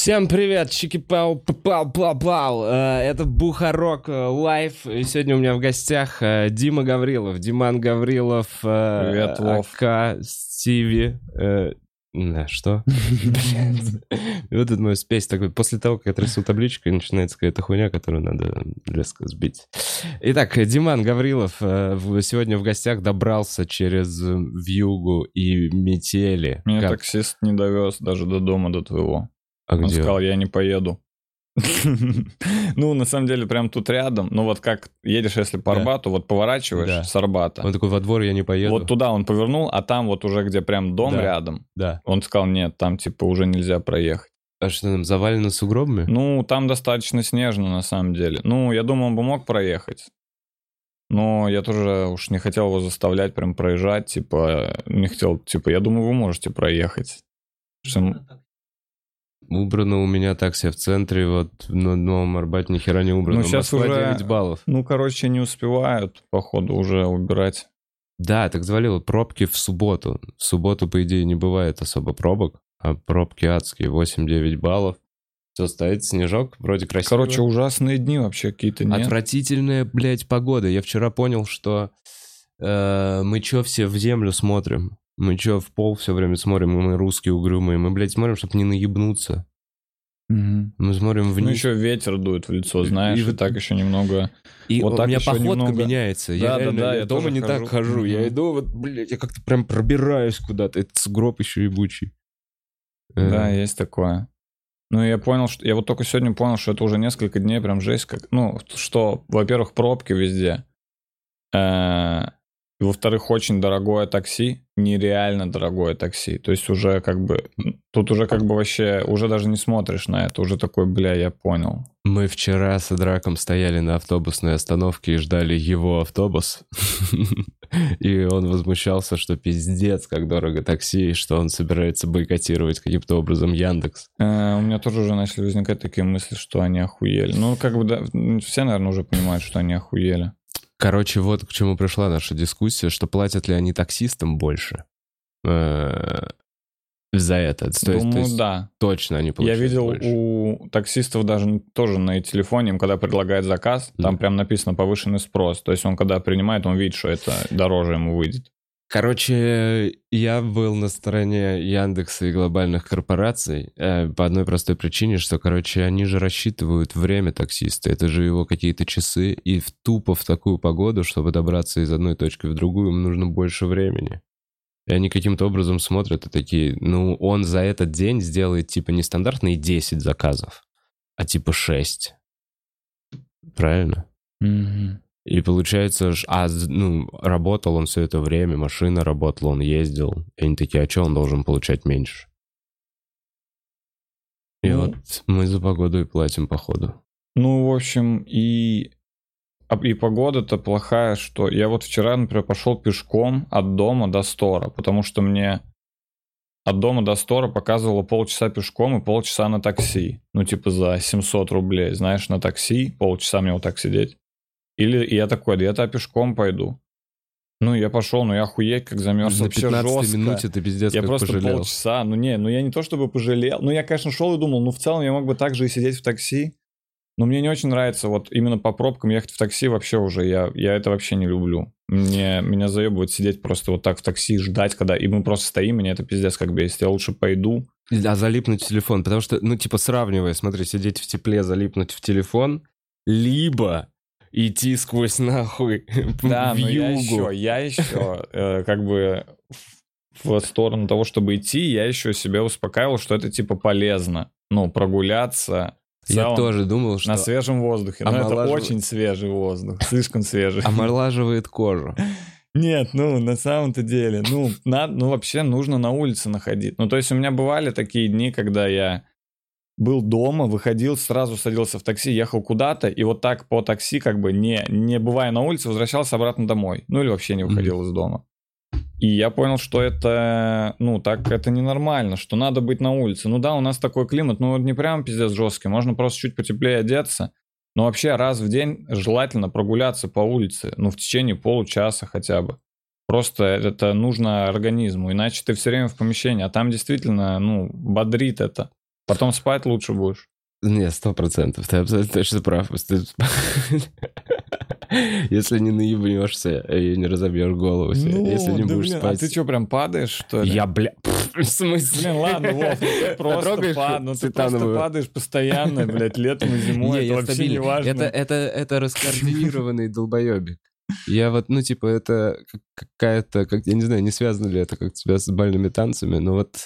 Всем привет, чики-пау, пау пау пау Это Бухарог э, Live. И сегодня у меня в гостях э, Дима Гаврилов, Диман Гаврилов, э, Привет. AKA Стиви. э, да, что? Блядь. И вот этот мой спесь такой. После того, как я трясу табличкой, начинается какая-то хуйня, которую надо резко сбить. Итак, Диман Гаврилов э, сегодня в гостях добрался через э, вьюгу и метели. Меня Как- таксист не довез даже до дома, до твоего. А Он где? сказал, я не поеду. Ну, на самом деле, прям тут рядом. Ну, вот как едешь, если по. Арбату, вот поворачиваешь с Арбата. Он такой, во двор я не поеду. Вот туда он повернул, а там вот уже где прям дом рядом. Да. Он сказал, нет, там типа уже нельзя проехать. А что там, завалено сугробами? Ну, там достаточно снежно на самом деле. Ну, я думаю, он бы мог проехать. Но я тоже уж не хотел его заставлять прям проезжать, типа, не хотел, типа, я думаю, вы можете проехать. Что- Убрано у меня такси в центре, вот на Новом Арбате ни хера не убрано. Ну, щас Москва уже- 9 баллов. Ну, короче, не успевают, походу, уже убирать. Да, так завалило пробки в субботу. В субботу, по идее, не бывает особо пробок, а пробки адские, 8-9 баллов. Все, стоит снежок, вроде красиво. Короче, ужасные дни вообще какие-то, нет? Отвратительная, блядь, погода. Я вчера понял, что э, мы чё все в землю смотрим? Мы чё в пол все время смотрим? Мы русские угрюмые. Мы, блядь, смотрим, чтобы не наебнуться. Мгм. Мы смотрим вниз. Ну, еще ветер дует в лицо, знаешь, и и, вот- так еще немного... И Вот у так меня походка немного- меняется. Да, я да, реально, да, я я дома не так хожу. хожу. Я иду, вот, блядь, я как-то прям пробираюсь куда-то. Это сугроб еще ебучий. Э, Да, есть такое. Ну, я понял, что... Я вот только сегодня понял, что это уже несколько дней прям жесть как... Ну, что, во-первых, пробки везде. Э, и, во-вторых, очень дорогое такси. Нереально дорогое такси. То есть уже как бы... Тут уже как бы вообще... Уже даже не смотришь на это. Уже такой, бля, я понял. Мы вчера с Драком стояли на автобусной остановке и ждали его автобус. И он возмущался, что пиздец, как дорого такси, что он собирается бойкотировать каким-то образом Яндекс. Э, У меня тоже уже начали возникать такие мысли, что они охуели. Ну, как бы, все, наверное, уже понимают, что они охуели. Короче, вот к чему пришла наша дискуссия, что платят ли они таксистам больше э, за это. То есть- то Думаю, есть да. точно они Я получают видел больше. у таксистов даже тоже на телефоне, им когда предлагает заказ, там Да. прям написано повышенный спрос. То есть он когда принимает, он видит, что это дороже ему выйдет. Короче, я был на стороне Яндекса и глобальных корпораций э, по одной простой причине, что, короче, они же рассчитывают время таксиста. Это же его какие-то часы. И в тупо в такую погоду, чтобы добраться из одной точки в другую, им нужно больше времени. И они каким-то образом смотрят и такие, ну, он за этот день сделает, типа, не стандартные 10 заказов, а типа 6. Правильно? И получается, а, ну, работал он все это время, машина работала, он ездил. И они такие, а что он должен получать меньше? И Ну. вот мы за погоду и платим, походу. Ну, в общем, и, а- и погода-то плохая, что я вот вчера, например, пошел пешком от дома до стора, потому что мне от дома до стора показывало полчаса пешком и полчаса на такси. Ну, типа за 700 рублей, знаешь, на такси, полчаса мне вот так сидеть. Или я такой, да я-то пешком пойду. Ну, я пошел, ну я охуеть, как замерз На вообще 15 жестко. минуте ты пиздец Я просто пожалел. полчаса, ну не, ну я не то чтобы пожалел, ну я, конечно, шел и думал, ну в целом я мог бы также и сидеть в такси, но мне не очень нравится вот именно по пробкам ехать в такси вообще уже, я, я это вообще не люблю. Мне, меня заебывает сидеть просто вот так в такси, ждать, когда, и мы просто стоим, меня это пиздец как бесит, я лучше пойду. А залипнуть в телефон, потому что, ну, типа, сравнивая, смотри, сидеть в тепле, залипнуть в телефон, либо идти сквозь нахуй Да, в но я югу. еще, я еще э, как бы в сторону того, чтобы идти, я еще себя успокаивал, что это типа полезно, ну, прогуляться. Я целом, тоже думал, что На свежем воздухе. Но это очень свежий воздух, слишком свежий. омолаживает кожу. Нет, ну, на самом-то деле, ну, надо, ну, вообще нужно на улице находить. Ну, то есть у меня бывали такие дни, когда я был дома, выходил, сразу садился в такси, ехал куда-то, и вот так по такси, как бы не, не бывая на улице, возвращался обратно домой. Ну, или вообще не выходил из дома. И я понял, что это, ну, так это ненормально, что надо быть на улице. Ну да, у нас такой климат, ну, не прям пиздец жесткий, можно просто чуть потеплее одеться. Но вообще раз в день желательно прогуляться по улице, ну, в течение получаса хотя бы. Просто это нужно организму, иначе ты все время в помещении, а там действительно, ну, бодрит это. Потом спать лучше будешь. Не, сто процентов. Ты абсолютно точно прав. Если не наебнешься и не разобьешь голову себе, Ну, если не да, будешь блин, спать. А ты что, прям падаешь, что ли? Я, бля, в смысле? Блин, ладно, Вов, ну ты просто пад- ну ты просто падаешь постоянно, блядь, летом и зимой, Не, это вообще не стабильный. важно. Это, это, это раскоординированный долбоебик. Я вот, ну, типа, это как- какая-то, как, я не знаю, не связано ли это как-то с бальными танцами, но вот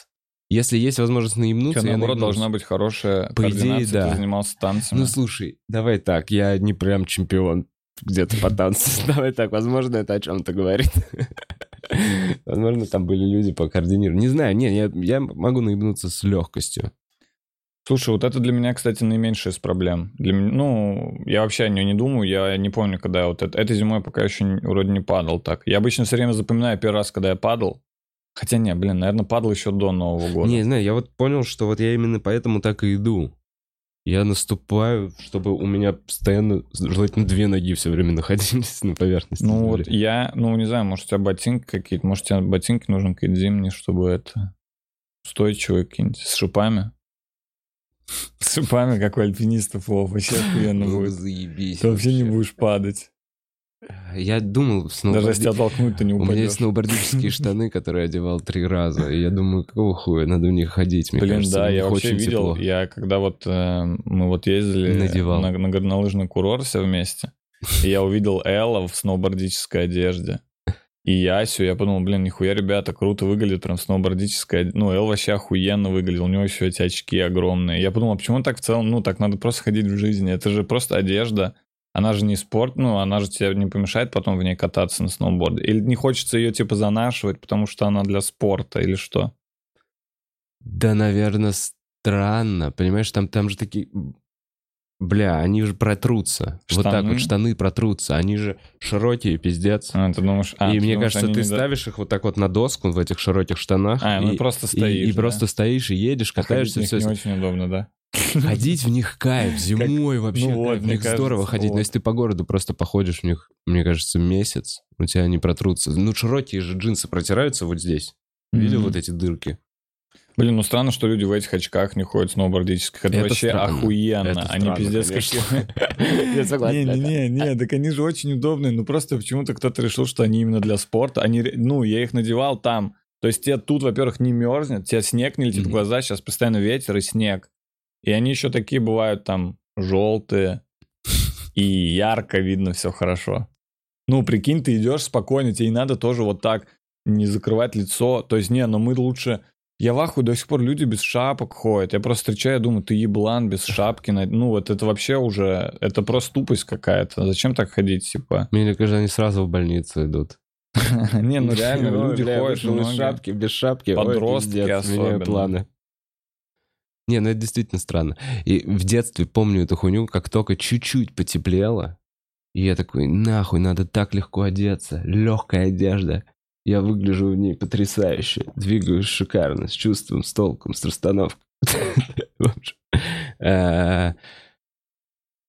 если есть возможность наебнуться, я наоборот, наебнусь. должна быть хорошая По идее, да. ты занимался танцами. Ну, слушай, давай так, я не прям чемпион где-то по танцу. Давай так, возможно, это о чем-то говорит. Возможно, там были люди по координированию. Не знаю, не, я, я могу наебнуться с легкостью. Слушай, вот это для меня, кстати, наименьшая из проблем. Для ну, я вообще о ней не думаю, я не помню, когда я вот это, этой зимой пока еще вроде не падал так. Я обычно все время запоминаю первый раз, когда я падал. Хотя не, блин, наверное, падал еще до Нового года. Не знаю, я вот понял, что вот я именно поэтому так и иду. Я наступаю, чтобы у меня постоянно, желательно, две ноги все время находились на поверхности. Ну вот я, ну не знаю, может у тебя ботинки какие-то, может тебе ботинки нужны какие-то зимние, чтобы это устойчивые какие-нибудь с шипами. С шипами, как у альпинистов, Вов, вообще охуенно Ну, будет. заебись. Ты вообще не будешь падать. Я думал, Даже если тебя сноуборди- толкнуть, ты не У меня есть упадешь. сноубордические штаны, которые одевал три раза. И я думаю, какого хуя, надо в них ходить. Мне Блин, кажется, да, я вообще видел, тепло. я когда вот э, мы вот ездили Надевал. на, на горнолыжный курорт все вместе, и я увидел Элла в сноубордической одежде. И Ясю, я подумал, блин, нихуя, ребята, круто выглядят прям од- Ну, Эл вообще охуенно выглядел, у него еще эти очки огромные. Я подумал, а почему так в целом, ну, так надо просто ходить в жизни, это же просто одежда. Она же не спорт, ну, она же тебе не помешает потом в ней кататься на сноуборде. Или не хочется ее, типа, занашивать, потому что она для спорта, или что? Да, наверное, странно. Понимаешь, там, там же такие... Бля, они же протрутся. Вот так Штаны? вот штаны протрутся. Они же широкие, пиздец. А, ты думаешь... а, и ты мне думаешь, кажется, ты не ставишь их вот так вот на доску в этих широких штанах. А, ну и, просто и- стоишь. и да? просто стоишь и едешь, А ходить катаешься. все. не очень удобно, да? Ходить в них кайф, зимой вообще ну вот. В них здорово кажется, ходить. Но если ты по городу просто походишь в них, мне кажется, месяц, у тебя они протрутся. Ну, широкие же джинсы протираются вот здесь. Видел вот эти дырки? Блин, ну странно, что люди в этих очках не ходят сноубордических. Это, Это вообще странно. охуенно. Это Они странно, пиздец какие. Я согласен, Не-не-не, не, так они же очень удобные. Ну просто почему-то кто-то решил, что они именно для спорта. Они, ну, я их надевал там. То есть тебе тут, во-первых, не мерзнет, тебе снег не летит в глаза, сейчас постоянно ветер и снег. И они еще такие бывают там желтые, и ярко видно все хорошо. Ну, прикинь, ты идешь спокойно, тебе не надо тоже вот так не закрывать лицо. То есть, не, но мы лучше... Я в ахуе до сих пор люди без шапок ходят. Я просто встречаю, думаю, ты еблан без шапки. Ну, вот это вообще уже... Это просто тупость какая-то. Зачем так ходить, типа? Мне кажется, они сразу в больницу идут. Не, ну реально, Ой, люди ходят многие. шапки, без шапки. Подростки особенно. планы. Не, ну это действительно странно. И в детстве помню эту хуйню, как только чуть-чуть потеплело, и я такой, нахуй, надо так легко одеться, легкая одежда. Я выгляжу в ней потрясающе, двигаюсь шикарно, с чувством, с толком, с расстановкой. Э,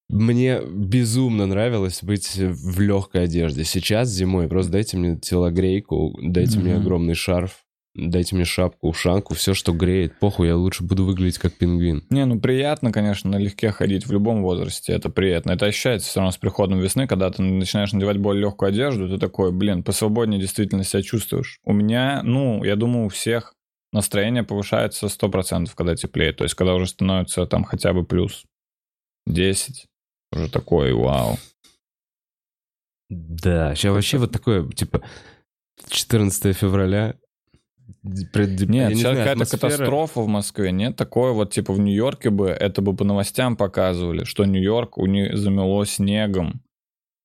Мне безумно нравилось быть в легкой одежде. Сейчас зимой просто дайте мне телогрейку, дайте мне огромный шарф, дайте мне шапку, ушанку, все, что греет. Похуй, я лучше буду выглядеть как пингвин. Не, ну приятно, конечно, налегке ходить в любом возрасте, это приятно. Это ощущается все равно с приходом весны, когда ты начинаешь надевать более легкую одежду, ты такой, блин, посвободнее действительно себя чувствуешь. У меня, ну, я думаю, у всех настроение повышается 100%, когда теплеет. То есть, когда уже становится там хотя бы плюс 10, уже такой, вау. Да, сейчас вообще вот такое, типа, 14 февраля. Пред- Нет, не знаю, какая-то атмосфера- катастрофа в Москве. Нет, такое вот, типа, в Нью-Йорке бы, это бы по новостям показывали, что Нью-Йорк у них замело снегом,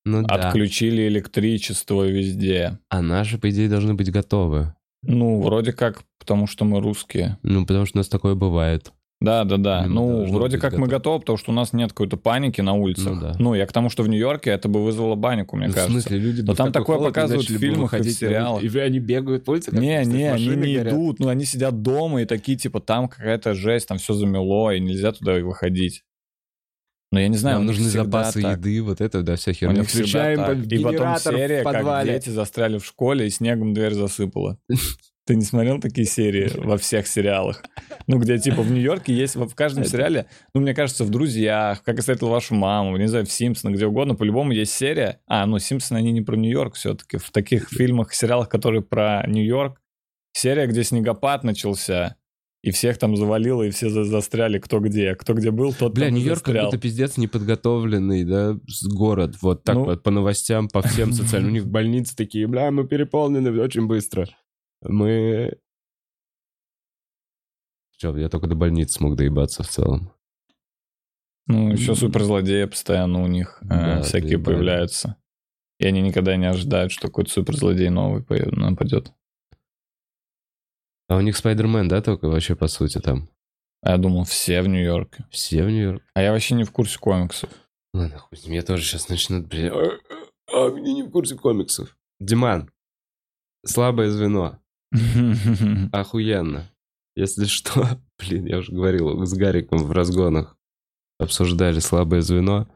Ну да, отключили электричество везде. а наши, по идее, должны быть готовы. Ну, вроде как, потому что мы русские. Ну, потому что у нас такое бывает. Да, да, да. Мы Ну, вроде как мы готовы. потому что у нас нет какой-то паники на улицах. Ну да. Ну, я к тому, что в Нью-Йорке это бы вызвало панику, мне Ну, в кажется. смысле, люди Но в там такое показывают в фильмах и в сериалах. И они бегают по улице, как Не, не, они не горят. идут, ну они сидят дома и такие, типа, там какая-то жесть, там все замело, и нельзя туда выходить. Но я не знаю, Нам нужны запасы так. еды, вот это, да, вся херня. Включаем так. по- И потом генератор серия, в как подвале. дети застряли в школе и снегом дверь засыпала. Ты не смотрел такие серии во всех сериалах? Ну, где типа в Нью-Йорке есть в каждом сериале, ну, мне кажется, в «Друзьях», «Как я встретил вашу маму», не знаю, в «Симпсонах», где угодно, по-любому есть серия. А, ну, «Симпсоны», они не про Нью-Йорк все-таки. В таких фильмах, сериалах, которые про Нью-Йорк, серия, где снегопад начался, и всех там завалило, и все за- застряли кто где. Кто где был, тот Бля, Нью-Йорк как будто пиздец неподготовленный, да, город. Вот так Ну. вот по новостям, по всем социальным. У них больницы такие, бля, мы переполнены очень быстро. Мы... Че, я только до больницы смог доебаться в целом. Ну, еще суперзлодеи постоянно у них э, Да, всякие доебали. появляются. И они никогда не ожидают, что какой-то суперзлодей новый нападет. А у них Спайдермен, да, только вообще по сути там? А я думал, все в Нью-Йорке. Все в Нью-Йорк? А я вообще не в курсе комиксов. Ладно, хуй я тоже сейчас начну... бля, А, а, а, мне не в курсе комиксов. Диман, слабое звено. Охуенно. Если что, блин, я уже говорил, с Гариком в разгонах обсуждали слабое звено.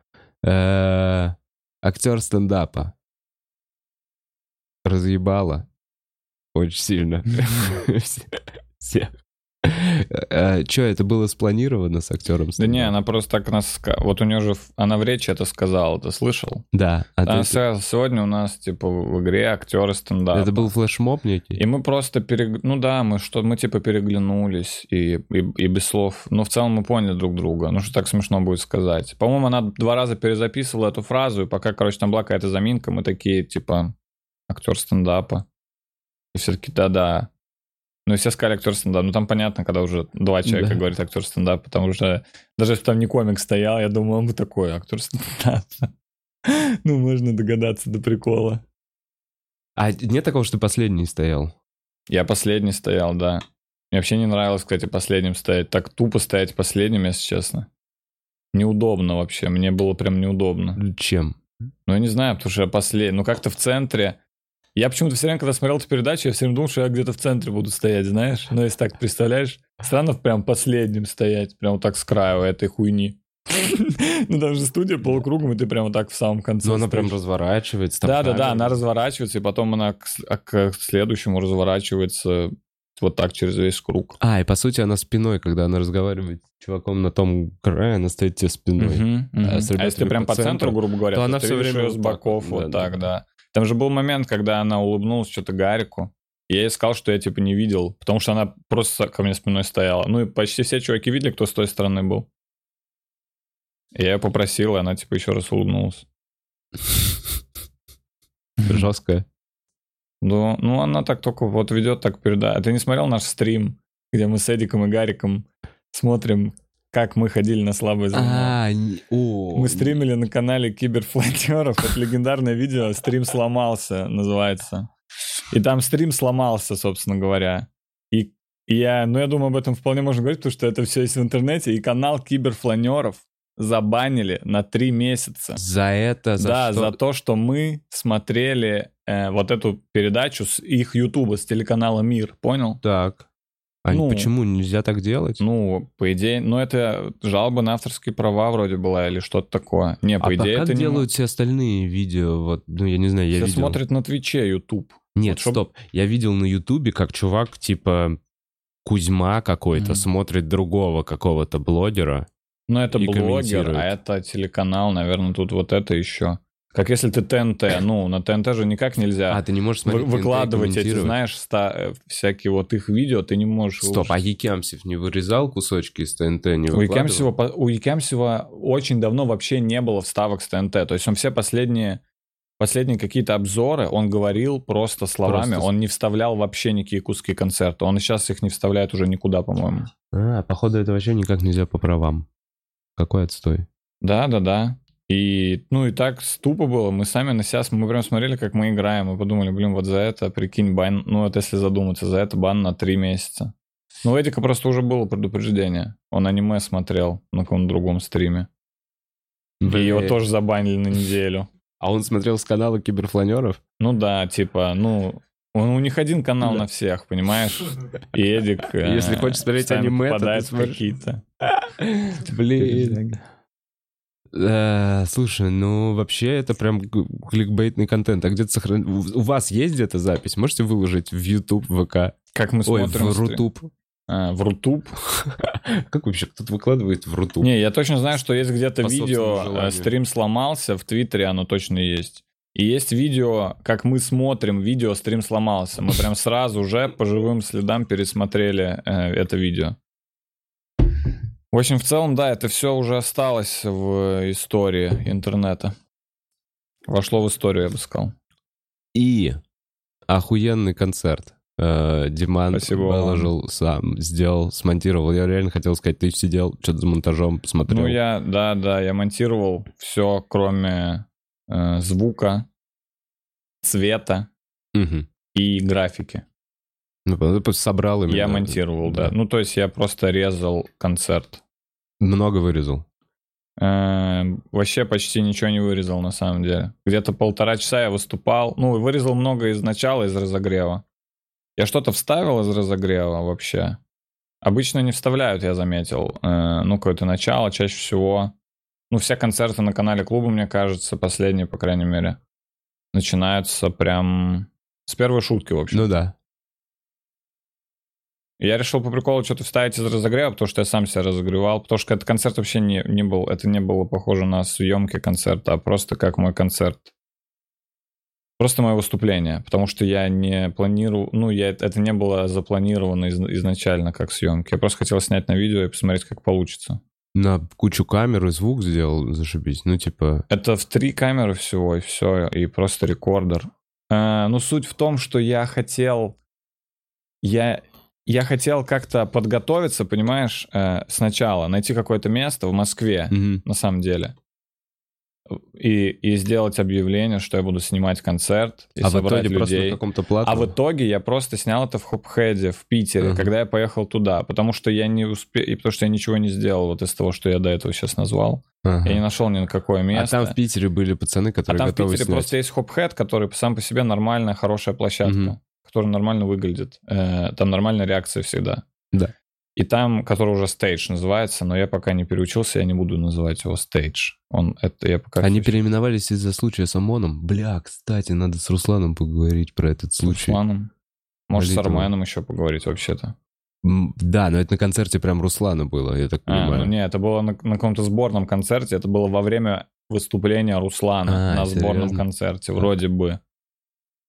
Э, Актер стендапа. Разъебало. Очень сильно. Все- Все. Че, это было спланировано с актером Да не, она просто так нас... Вот у нее же... Она в речи это сказала, ты слышал? Да. а сегодня у нас, типа, в игре актеры стендапа. Это был флешмоб некий? И мы просто перег... Ну да, мы что, мы типа переглянулись и, и, и без слов. Но в целом мы поняли друг друга. Ну что так смешно будет сказать. По-моему, она два раза перезаписывала эту фразу, и пока, короче, там была какая-то заминка, мы такие, типа, актер стендапа. И все таки да-да. Ну все сказали актер стендапа. Ну там понятно, когда уже два человека Да. говорят актер стендапа, потому что даже если там не комик стоял, я думаю, он бы такой, актер стендапа. Ну, можно догадаться до прикола. А нет такого, что ты последний стоял? Я последний стоял, да. Мне вообще не нравилось, кстати, последним стоять. Так тупо стоять последним, если честно. Неудобно вообще. Мне было прям неудобно. Чем? Ну, я не знаю, потому что я последний. Ну, как-то в центре. Я почему-то все время, когда смотрел эту передачу, я все время думал, что я где-то в центре буду стоять, знаешь? Ну, если так представляешь. Странно прям последним стоять, прям вот так с краю этой хуйни. Ну, там же студия полукругом, и ты прямо так в самом конце. Ну, она прям разворачивается. там Да, да, да, камера. она разворачивается, и потом она к, а к следующему разворачивается вот так через весь круг. А, и по сути она спиной, когда она разговаривает с чуваком на том крае, она стоит тебе спиной. Мгм, мгм. А А если прям по центру, центру, грубо говоря, то то, она видишь время с боков вот, так, да. Там же был момент, когда она улыбнулась что-то Гарику. и Я ей сказал, что я типа не видел, потому что она просто ко мне спиной стояла. Ну и почти все чуваки видели, кто с той стороны был. И я ее попросил, и она типа еще раз улыбнулась. Жесткая. Ну, ну, она так только вот ведет, так передает. А ты не смотрел наш стрим, где мы с Эдиком и Гариком смотрим, как мы ходили на слабое звено? А, о. Мы стримили на канале Киберфлантеров. Это легендарное видео «Стрим сломался» называется. И там стрим сломался, собственно говоря. И, и я, ну я думаю, об этом вполне можно говорить, потому что это все есть в интернете. И канал Киберфланеров забанили на три месяца. За это, за да, что? за то, что мы смотрели э, вот эту передачу с их Ютуба, с телеканала Мир, понял? Так. А Ну. почему нельзя так делать? Ну, по идее, ну это жалоба на авторские права вроде была или что-то такое. Не, по а идее, как это не делают все остальные видео? Вот, ну, я не знаю, я Все видел. смотрят на Твиче YouTube. Нет, Вот чтоб- стоп. Я видел на Ютубе, как чувак, типа, Кузьма какой-то, Мгм. смотрит другого какого-то блогера. Ну, это блогер, а это телеканал, наверное, тут вот это еще. Как если ты ТНТ, ну, на ТНТ же никак нельзя А, ты не можешь смотреть выкладывать эти, комментировать? знаешь, ста- э, всякие вот их видео, ты не можешь. Стоп, а Якямсев не вырезал кусочки из ТНТ, не У по- у Якимсева очень давно вообще не было вставок с ТНТ. То есть он все последние, последние какие-то обзоры, он говорил просто словами, Просто он не вставлял вообще никакие куски концерта. Он сейчас их не вставляет уже никуда, по-моему. А, походу, это вообще никак нельзя по правам. Какой отстой. Да, да, да. И, ну, и так тупо было. Мы сами на себя, мы прям смотрели, как мы играем, и подумали, блин, вот за это, прикинь, бан, ну, вот если задуматься, за это бан на три месяца. Ну, у Эдика просто уже было предупреждение. Он аниме смотрел на каком-то другом стриме. И его Блин. тоже забанили на неделю. А он смотрел с канала киберфланеров? Ну да, типа, ну, он, у них один канал Да. на всех, понимаешь? И Эдик... э, Если хочешь смотреть аниме, то ты смотришь. какие-то... Блин. Э, слушай, ну вообще это прям кликбейтный контент. А где-то сохран... У вас есть где-то запись? Можете выложить в YouTube, ВК? Как мы Ой, смотрим... в Рутуб. А, в Рутуб? Как вообще кто-то выкладывает в Рутуб? Не, я точно знаю, что есть где-то видео, э, стрим сломался, в Твиттере оно точно есть. И есть видео, как мы смотрим видео, стрим сломался. Мы прям сразу же по живым следам пересмотрели э, это видео. В общем, в целом, да, это все уже осталось в истории интернета. Вошло в историю, я бы сказал. И охуенный концерт. Э, Диман Спасибо вам. выложил сам, сделал, смонтировал. Я реально хотел сказать, ты сидел, что-то за монтажом смотрел. Ну, я, да, да, я монтировал все, кроме э, звука, цвета Мгм. и графики. Ну, собрал именно. Я монтировал, да. Ну, то есть я просто резал концерт. Много вырезал. Э, Вообще почти ничего не вырезал, на самом деле. Где-то полтора часа я выступал. Ну, вырезал много из начала, из разогрева. Я что-то вставил из разогрева вообще. Обычно не вставляют, я заметил. Э, Ну, какое-то начало, чаще всего. Ну, все концерты на канале клуба, мне кажется, последние, по крайней мере, начинаются прям с первой шутки, в общем. Ну да. Я решил по приколу что-то вставить из разогрева, потому что я сам себя разогревал, потому что этот концерт вообще не, не был, это не было похоже на съемки концерта, а просто как мой концерт. Просто мое выступление, потому что я не планировал, ну, я, это не было запланировано из- изначально как съемки. Я просто хотел снять на видео и посмотреть, как получится. На кучу камер и звук сделал, зашибись. Ну, типа... Это в три камеры всего, и все, и просто рекордер. Э, ну, суть в том, что я хотел... Я, я хотел как-то подготовиться, понимаешь, э, сначала, найти какое-то место в Москве, мгм. на самом деле, и, и сделать объявление, что я буду снимать концерт, и А в собрать итоге просто на людей. каком-то плату... А в итоге я просто снял это в Хопхеде в Питере, Ага. когда я поехал туда, потому что я не успел, и потому что я ничего не сделал вот из того, что я до этого сейчас назвал. Ага. Я не нашел ни на какое А место. там в Питере были пацаны, А которые там в Питере снять. просто есть Хопхед, который сам по себе нормальная, хорошая площадка, Мгм. Которая нормально выглядит. Э, Там нормальная реакция всегда. Да. И там, который уже стейдж называется, но я пока не переучился, я не буду называть его стейдж. Он, это я пока... Они переименовались из-за случая с ОМОНом. Бля, кстати, надо с Русланом поговорить про этот с случай. Русланом. Может, с Молитва. Арменом еще поговорить вообще-то. Да, но это на концерте прям Руслана было, я так А, понимаю. ну не, это было на, на каком-то сборном концерте, это было во время выступления Руслана А, на сборном серьезно? концерте, вроде бы.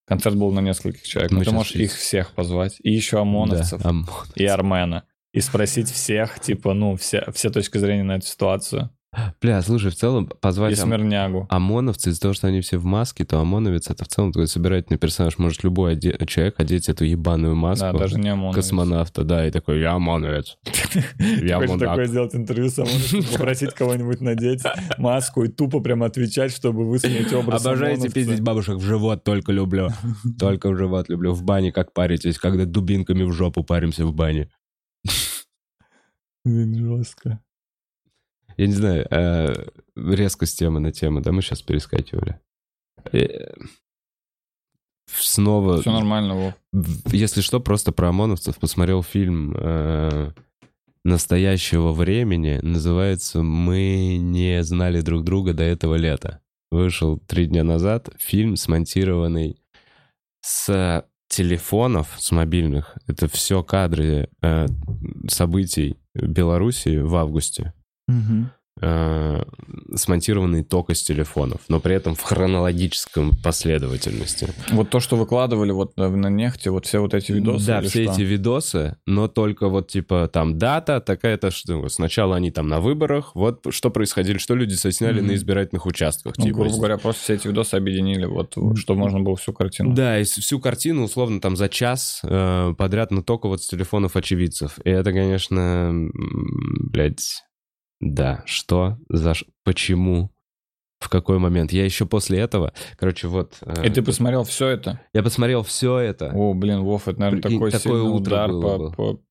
Концерт был на нескольких человек. Мы ты можешь их всех позвать. И еще ОМОНовцев. Да, ОМОН. и Армена. И спросить всех, типа, ну, все, все точки зрения на эту ситуацию. Бля, слушай, в целом И позвать ОМ- Смирнягу. ОМОНовцы из-за того, что они все в маске, то ОМОНовец это в целом такой собирательный персонаж. Может любой оде- человек одеть эту ебаную маску Да, даже не ОМОНовец. космонавта, да, и такой, я ОМОНовец. Я Хочешь такое сделать интервью с попросить кого-нибудь надеть маску и тупо прям отвечать, чтобы высмеять образ Обожаете пиздить бабушек в живот, только люблю. Только в живот люблю. В бане как паритесь, когда дубинками в жопу паримся в бане. Блин, жестко. Я не знаю, э, резко с темы на тему, да, мы сейчас перескакивали. Э, Снова, Все нормально, Вов. если что, просто про ОМОНовцев посмотрел фильм э, настоящего времени. Называется «Мы не знали друг друга до этого лета». Вышел три дня назад. Фильм, смонтированный с телефонов, с мобильных. Это все кадры э, событий Белоруссии в августе. Э, смонтированный только с телефонов, но при этом в хронологическом последовательности. Вот то, что выкладывали вот на на нефти, вот все вот эти видосы. Да, все что? эти видосы, но только вот типа там дата такая-то, что сначала они там на выборах, вот что происходило, что люди сосняли Мгм. на избирательных участках. Ну, типа. грубо говоря, просто все эти видосы объединили, вот, чтобы можно было всю картину. Да, и всю картину условно там за час э, подряд, но только вот с телефонов очевидцев. И это, конечно, блядь, да, что, за, почему, в какой момент. Я еще после этого, короче, вот... э, И ты посмотрел все это? Я посмотрел все это. О, блин, Вов, это, наверное, такой такое сильный утро удар было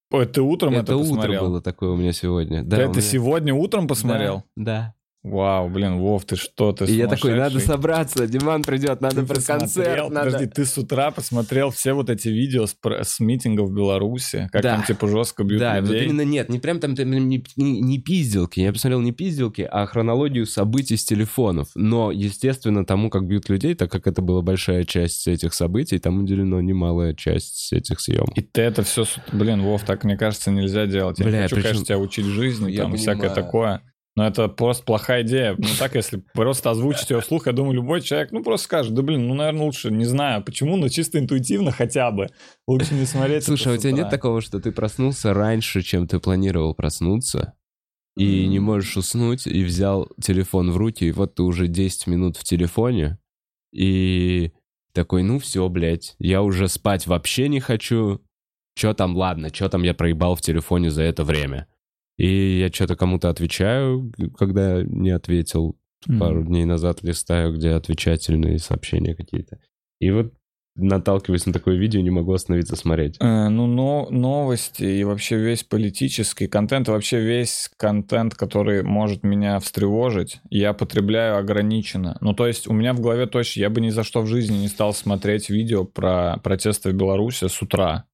по, Ты утром это, это утро посмотрел? было такое у меня сегодня. Да, это меня- сегодня утром посмотрел? Да. Вау, блин, Вов, ты что, ты И я такой, надо собраться, Диман придет, надо Ты про концерт, надо... Подожди, ты с утра посмотрел все вот эти видео с, с митингов в Беларуси, как Да. там типа жестко бьют Да, вот людей. именно нет, не прям там не, не- не пизделки, я посмотрел не пизделки, а хронологию событий с телефонов. Но, естественно, тому, как бьют людей, так как это была большая часть этих событий, там уделено немалая часть этих съемок. И ты это все, блин, Вов, так мне кажется нельзя делать. Я Бля, хочу, причем- конечно, тебя учить жизни, Я там всякое понимаю. такое. Но это просто плохая идея. Ну так, если просто озвучить ее вслух, я думаю, любой человек, ну просто скажет, да блин, ну, наверное, лучше, не знаю, почему, но чисто интуитивно хотя бы. Лучше не смотреть Слушай, а у тебя нет такого, что ты проснулся раньше, чем ты планировал проснуться, и не можешь уснуть, и взял телефон в руки, и вот ты уже 10 минут в телефоне, и такой, ну все, блядь, я уже спать вообще не хочу. Че там, ладно, что там я проебал в телефоне за это время? И я что-то кому-то отвечаю, когда не ответил Мгм. пару дней назад, листаю, где отвечательные сообщения какие-то. И вот наталкиваясь на такое видео, не могу остановиться смотреть. Э, Ну, но новости и вообще весь политический контент, вообще весь контент, который может меня встревожить, я потребляю ограниченно. Ну, то есть у меня в голове точно, я бы ни за что в жизни не стал смотреть видео про протесты в Беларуси с утра.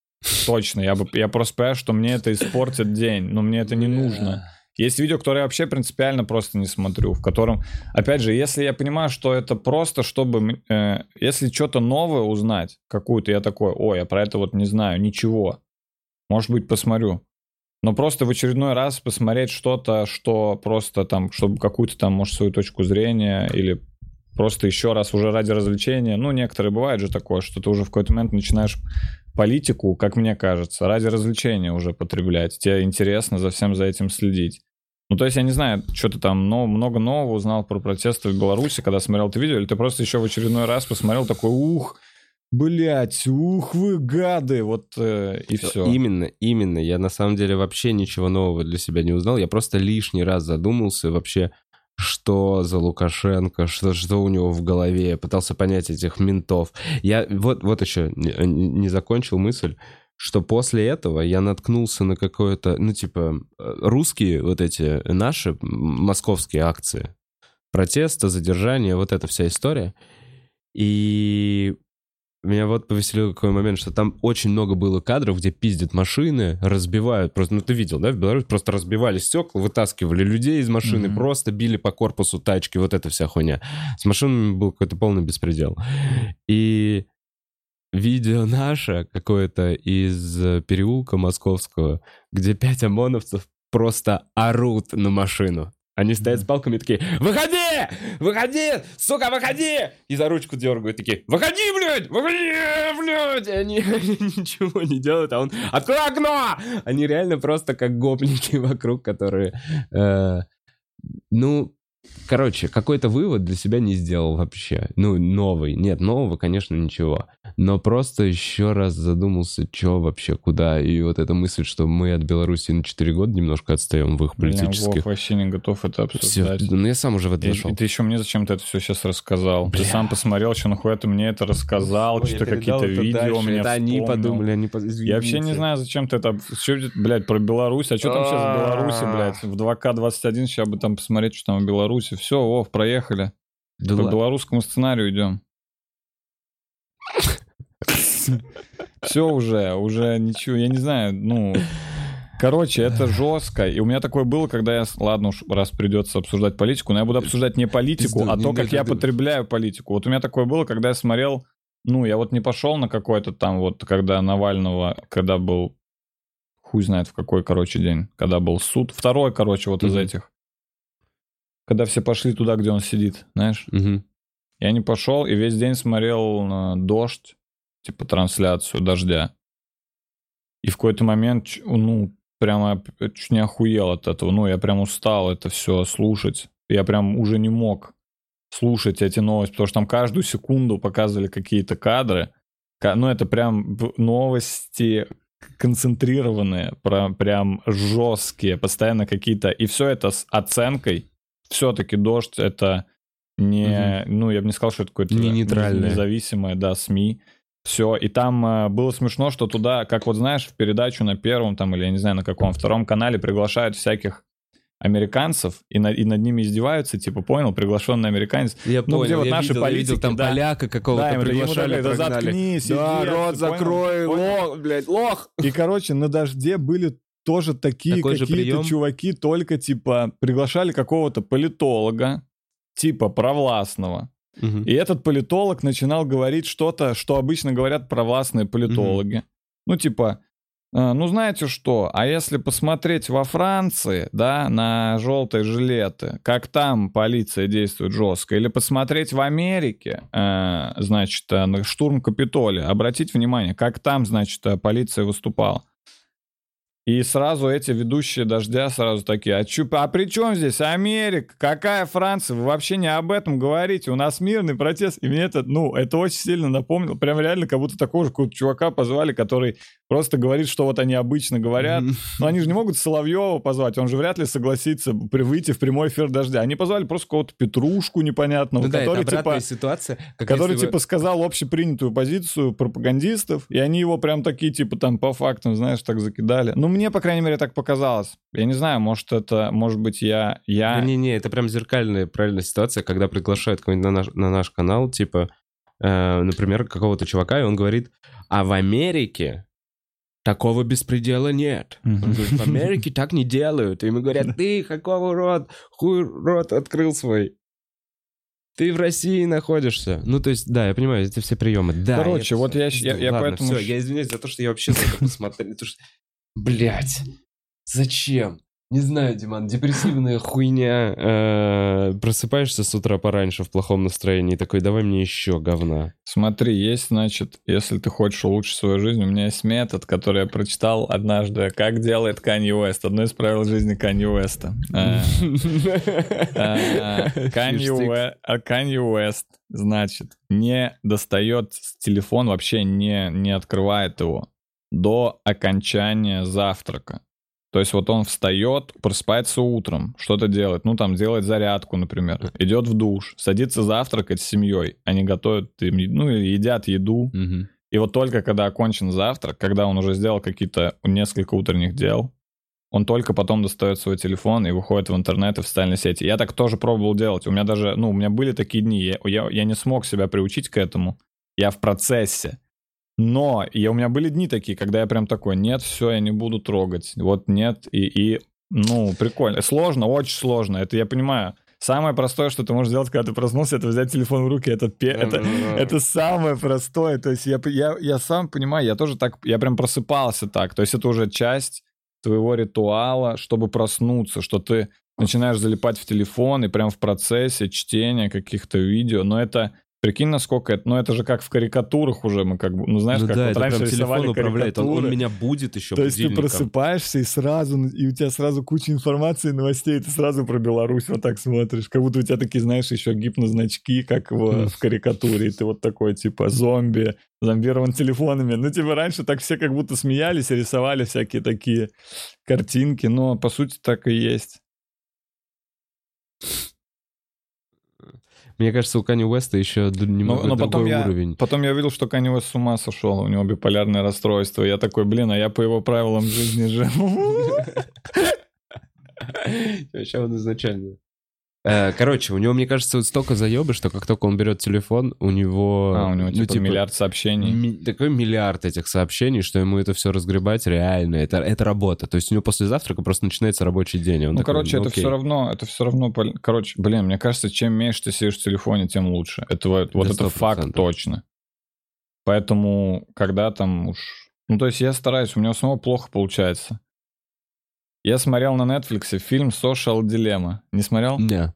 Точно, я, бы, я просто понимаю, что мне это испортит день, но мне это не нужно. Есть видео, которые я вообще принципиально просто не смотрю, в котором, опять же, если я понимаю, что это просто, чтобы, э, если что-то новое узнать, какую-то, я такой, ой, я про это вот не знаю, ничего. Может быть, посмотрю. Но просто в очередной раз посмотреть что-то, что просто там, чтобы какую-то там, может, свою точку зрения или просто еще раз уже ради развлечения. Ну, некоторые бывает же такое, что ты уже в какой-то момент начинаешь политику, как мне кажется, ради развлечения уже потреблять. Тебе интересно за всем за этим следить. Ну, то есть, я не знаю, что ты там но, много нового узнал про протесты в Беларуси, когда смотрел это видео, или ты просто еще в очередной раз посмотрел такой, ух, блять, ух вы гады, вот э, и все. Именно, именно. Я на самом деле вообще ничего нового для себя не узнал. Я просто лишний раз задумался вообще, что за Лукашенко, что, что у него в голове. Я пытался понять этих ментов. Я вот, вот еще не, не закончил мысль, что после этого я наткнулся на какое-то, ну, типа, э, русские вот эти наши м, московские акции. Протеста, задержания, вот эта вся история. И меня вот повеселил какой момент, что там очень много было кадров, где пиздят машины, разбивают, просто, ну ты видел, да, в Беларуси просто разбивали стекла, вытаскивали людей из машины, Мгм. просто били по корпусу тачки, вот эта вся хуйня. С машинами был какой-то полный беспредел. И видео наше какое-то из э, переулка московского, где пять ОМОНовцев просто орут на машину. Они стоят с палками и такие, выходи! Выходи! Сука, выходи! И за ручку дергают такие, выходи, блядь! Выходи, блядь! И они, они ничего не делают, а он, открой окно! Они реально просто как гопники вокруг, которые... э, ну, короче, какой-то вывод для себя не сделал вообще. Ну, новый. Нет, нового, конечно, ничего. Но просто еще раз задумался, что вообще, куда. И вот эта мысль, что мы от Беларуси на 4 года немножко отстаем в их политических... Вов вообще не готов это Все, обсуждать. ну я сам уже в это И, и ты еще мне зачем-то это все сейчас рассказал. Ты Бля. сам посмотрел, что нахуя ты мне это рассказал, Ой, я что передал какие-то видео дальше, мне Это они вспомнил. подумали, они... поз- Я вообще не извините. знаю, зачем ты это... Что, блядь, про Беларусь? А что там сейчас в Беларуси, А. блядь? В 2К21 сейчас бы там посмотреть, что там в Беларуси. Все, Вов, проехали. Да По ладно. белорусскому сценарию идем. Все уже, уже ничего, я не знаю, ну... Короче, это жестко. И у меня такое было, когда я... Ладно уж, раз придется обсуждать политику, но я буду обсуждать не политику, а то, как я потребляю политику. Вот у меня такое было, когда я смотрел... Ну, я вот не пошел на какой-то там вот, когда Навального, когда был... Хуй знает в какой, короче, день. Когда был суд. Второй, короче, вот из этих. Когда все пошли туда, где он сидит, знаешь? Мгм. Я не пошел и весь день смотрел на дождь, типа трансляцию дождя. И в какой-то момент, ну, прямо чуть не охуел от этого. Ну, я прям устал это все слушать. Я прям уже не мог слушать эти новости, потому что там каждую секунду показывали какие-то кадры. Ка- Ну, это прям новости концентрированные, прям жесткие, постоянно какие-то... И все это с оценкой. Все-таки дождь — это не... Ну, я бы не сказал, что это какое-то... Не нейтральное. Независимое, да, СМИ. Все, и там э, было смешно, что туда, как вот знаешь, в передачу на первом там, или я не знаю, на каком, втором канале приглашают всяких американцев и, на, и над ними издеваются, типа, понял, приглашенный американец. Я Ну, понял, где вот я наши видел, я видел политики, там да. поляка какого-то Да, ему- ему приглашали, говорят, «Да заткнись, Да, иди, рот закрой, понял? лох, блядь, лох. И, короче, на дожде были тоже такие какие-то чуваки, только, типа, приглашали какого-то политолога, типа, провластного. Мгм. И этот политолог начинал говорить что-то, что обычно говорят провластные политологи. Ну, типа, э, ну, знаете что, а если посмотреть во Франции, да, на желтые жилеты, как там полиция действует жестко, или посмотреть в Америке, э, значит, э, на штурм Капитолия, обратить внимание, как там, значит, э, полиция выступала. И сразу эти ведущие дождя сразу такие, а, чё, а при чем здесь Америка? Какая Франция? Вы вообще не об этом говорите. У нас мирный протест. И мне это, ну, это очень сильно напомнило. Прям реально, как будто такого же какого-то чувака позвали, который просто говорит, что вот они обычно говорят. Но они же не могут Соловьева позвать. Он же вряд ли согласится при- выйти в прямой эфир дождя. Они позвали просто какого-то Петрушку непонятного, Ну да, который, обратная типа, ситуация. который если бы- типа сказал общепринятую позицию пропагандистов, и они его прям такие типа там по фактам, знаешь, так закидали. Ну мне, по крайней мере, так показалось. Я не знаю, может это, может быть я, я. Не-не, это прям зеркальная правильная ситуация, когда приглашают кого-нибудь на наш, на наш канал, типа, э, например, какого-то чувака, и он говорит, а в Америке такого беспредела нет. Он говорит, в Америке так не делают. И ему говорят, ты какого рот, хуй рот открыл свой. Ты в России находишься. Ну, то есть, да, я понимаю, это все приемы. Да, Короче, это вот я я- я Ладно, поэтому всё, щ- я извиняюсь за то, что я вообще за это посмотрел. Блядь, зачем? Не знаю, Диман, депрессивная хуйня. э, Просыпаешься с утра пораньше в плохом настроении такой, давай мне еще говна. Смотри, есть, значит, если ты хочешь улучшить свою жизнь, у меня есть метод, который я прочитал однажды, как делает Канье Уэст. Одно из правил жизни Канье Уэста. Э, э, Канье Уэ- Канье Уэст, значит, не достает телефон, вообще не, не открывает его до окончания завтрака. То есть вот он встает, просыпается утром, что-то делает, ну там делает зарядку, например, идет в душ, садится завтракать с семьей, они готовят, ну едят еду, Мгм. и вот только когда окончен завтрак, когда он уже сделал какие-то несколько утренних дел, он только потом достает свой телефон и выходит в интернет и в социальные сети. Я так тоже пробовал делать. У меня даже, ну, у меня были такие дни, я, я, я не смог себя приучить к этому. Я в процессе. Но я, у меня были дни такие, когда я прям такой, нет, все, я не буду трогать. Вот нет, и, и ну, прикольно. Сложно, очень сложно, это я понимаю. Самое простое, что ты можешь сделать, когда ты проснулся, это взять телефон в руки. Это, пе- это, это самое простое. То есть я, я, я сам понимаю, я тоже так, я прям просыпался так. То есть это уже часть твоего ритуала, чтобы проснуться, что ты начинаешь залипать в телефон и прям в процессе чтения каких-то видео. Но это, прикинь, насколько это, ну это же как в карикатурах уже мы как бы, ну знаешь, Ну как да, вот раньше рисовали телефон управляет. Он, он карикатуры. меня будет еще То есть ты просыпаешься и сразу, и у тебя сразу куча информации, новостей, и ты сразу про Беларусь вот так смотришь. Как будто у тебя такие, знаешь, еще гипнозначки, как в, в карикатуре, и ты вот такой, типа, зомби, зомбирован телефонами. Ну, типа, раньше так все как будто смеялись и рисовали всякие такие картинки, но по сути так и есть. Мне кажется, у Кани Уэста еще немного но потом другой я- уровень. Потом я увидел, что Канни Уэст с ума сошел, у него биполярное расстройство. Я такой, блин, а я по его правилам жизни живу. Вообще он изначально. Э, Короче, у него, мне кажется, вот столько заебы, что как только он берет телефон, у него... А, у него ну, типа миллиард сообщений. ми- такой миллиард этих сообщений, что ему это все разгребать реально. Это, это работа. То есть у него после завтрака просто начинается рабочий день. он Ну, такой, короче, это окей. все равно, это все равно, короче, блин, мне кажется, чем меньше ты сидишь в телефоне, тем лучше. Это вот, вот это 100%. факт точно. Поэтому, когда там уж, ну то есть я стараюсь, у меня самого плохо получается. Я смотрел на Netflix фильм Social Dilemma. Не смотрел? Не.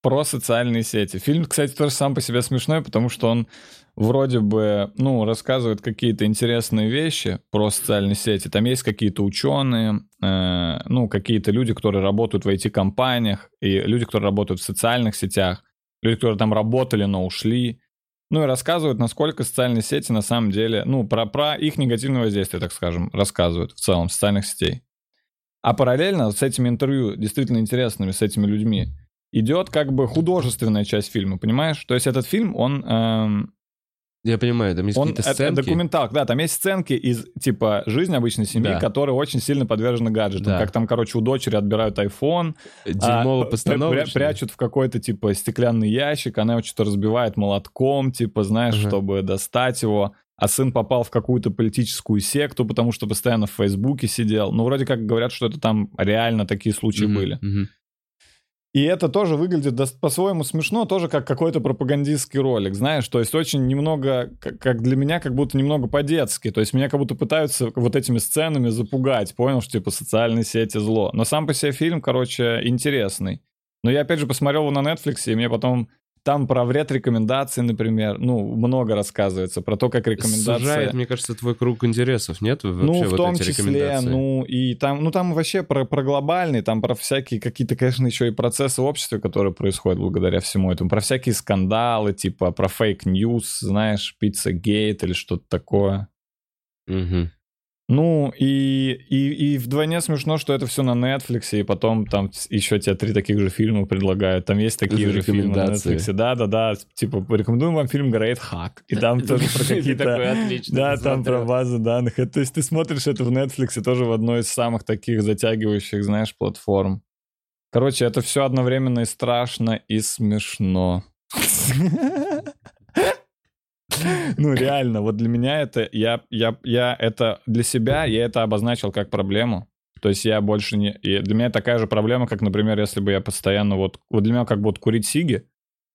Про социальные сети. Фильм, кстати, тоже сам по себе смешной, потому что он вроде бы, ну, рассказывает какие-то интересные вещи про социальные сети. Там есть какие-то ученые, э, ну, какие-то люди, которые работают в IT-компаниях, и люди, которые работают в социальных сетях, люди, которые там работали, но ушли. Ну, и рассказывают, насколько социальные сети на самом деле, ну, про, про их негативное воздействие, так скажем, рассказывают в целом социальных сетей. А параллельно с этими интервью, действительно интересными, с этими людьми, идет как бы художественная часть фильма, понимаешь? То есть этот фильм, он эм, Я понимаю, там есть Он какие-то это сценки. документалка, да, там есть сценки из типа жизни обычной семьи, Да. которые очень сильно подвержены гаджетам. Да. Как там, короче, у дочери отбирают iPhone, Дерьмово а, пря- прячут в какой-то типа стеклянный ящик, она его что-то разбивает молотком, типа, знаешь, Ага. чтобы достать его. А сын попал в какую-то политическую секту, потому что постоянно в Фейсбуке сидел. Ну, вроде как говорят, что это там реально такие случаи Мгм, были. И это тоже выглядит дос- по-своему смешно, тоже как какой-то пропагандистский ролик, знаешь, то есть очень немного, как, как для меня, как будто немного по-детски, то есть меня как будто пытаются вот этими сценами запугать, понял, что типа социальные сети зло. Но сам по себе фильм, короче, интересный. Но я опять же посмотрел его на Netflix, и мне потом там про вред рекомендаций, например, ну, много рассказывается про то, как рекомендации... Сужает, мне кажется, твой круг интересов, нет? Вообще Ну, в вот том эти числе, ну, и там, ну, там вообще про, про глобальный, там про всякие какие-то, конечно, еще и процессы в обществе, которые происходят благодаря всему этому, про всякие скандалы, типа про fake news, знаешь, Pizzagate или что-то такое. Мгм. Ну, и, и, и вдвойне смешно, что это все на Netflix, и потом там еще тебе три таких же фильма предлагают. Там есть такие же фильмы на. Netflix. Да-да-да, типа, рекомендуем вам фильм «Great Hack». И там тоже про какие-то... Да, там про базу данных. Это, то есть ты смотришь это в Netflix, и тоже в одной из самых таких затягивающих, знаешь, платформ. Короче, это все одновременно и страшно, и смешно. Ну, реально, вот для меня это, я, я, я это, для себя я это обозначил как проблему. То есть я больше не... и для меня такая же проблема, как, например, если бы я постоянно вот... Вот для меня как бы вот курить сиги,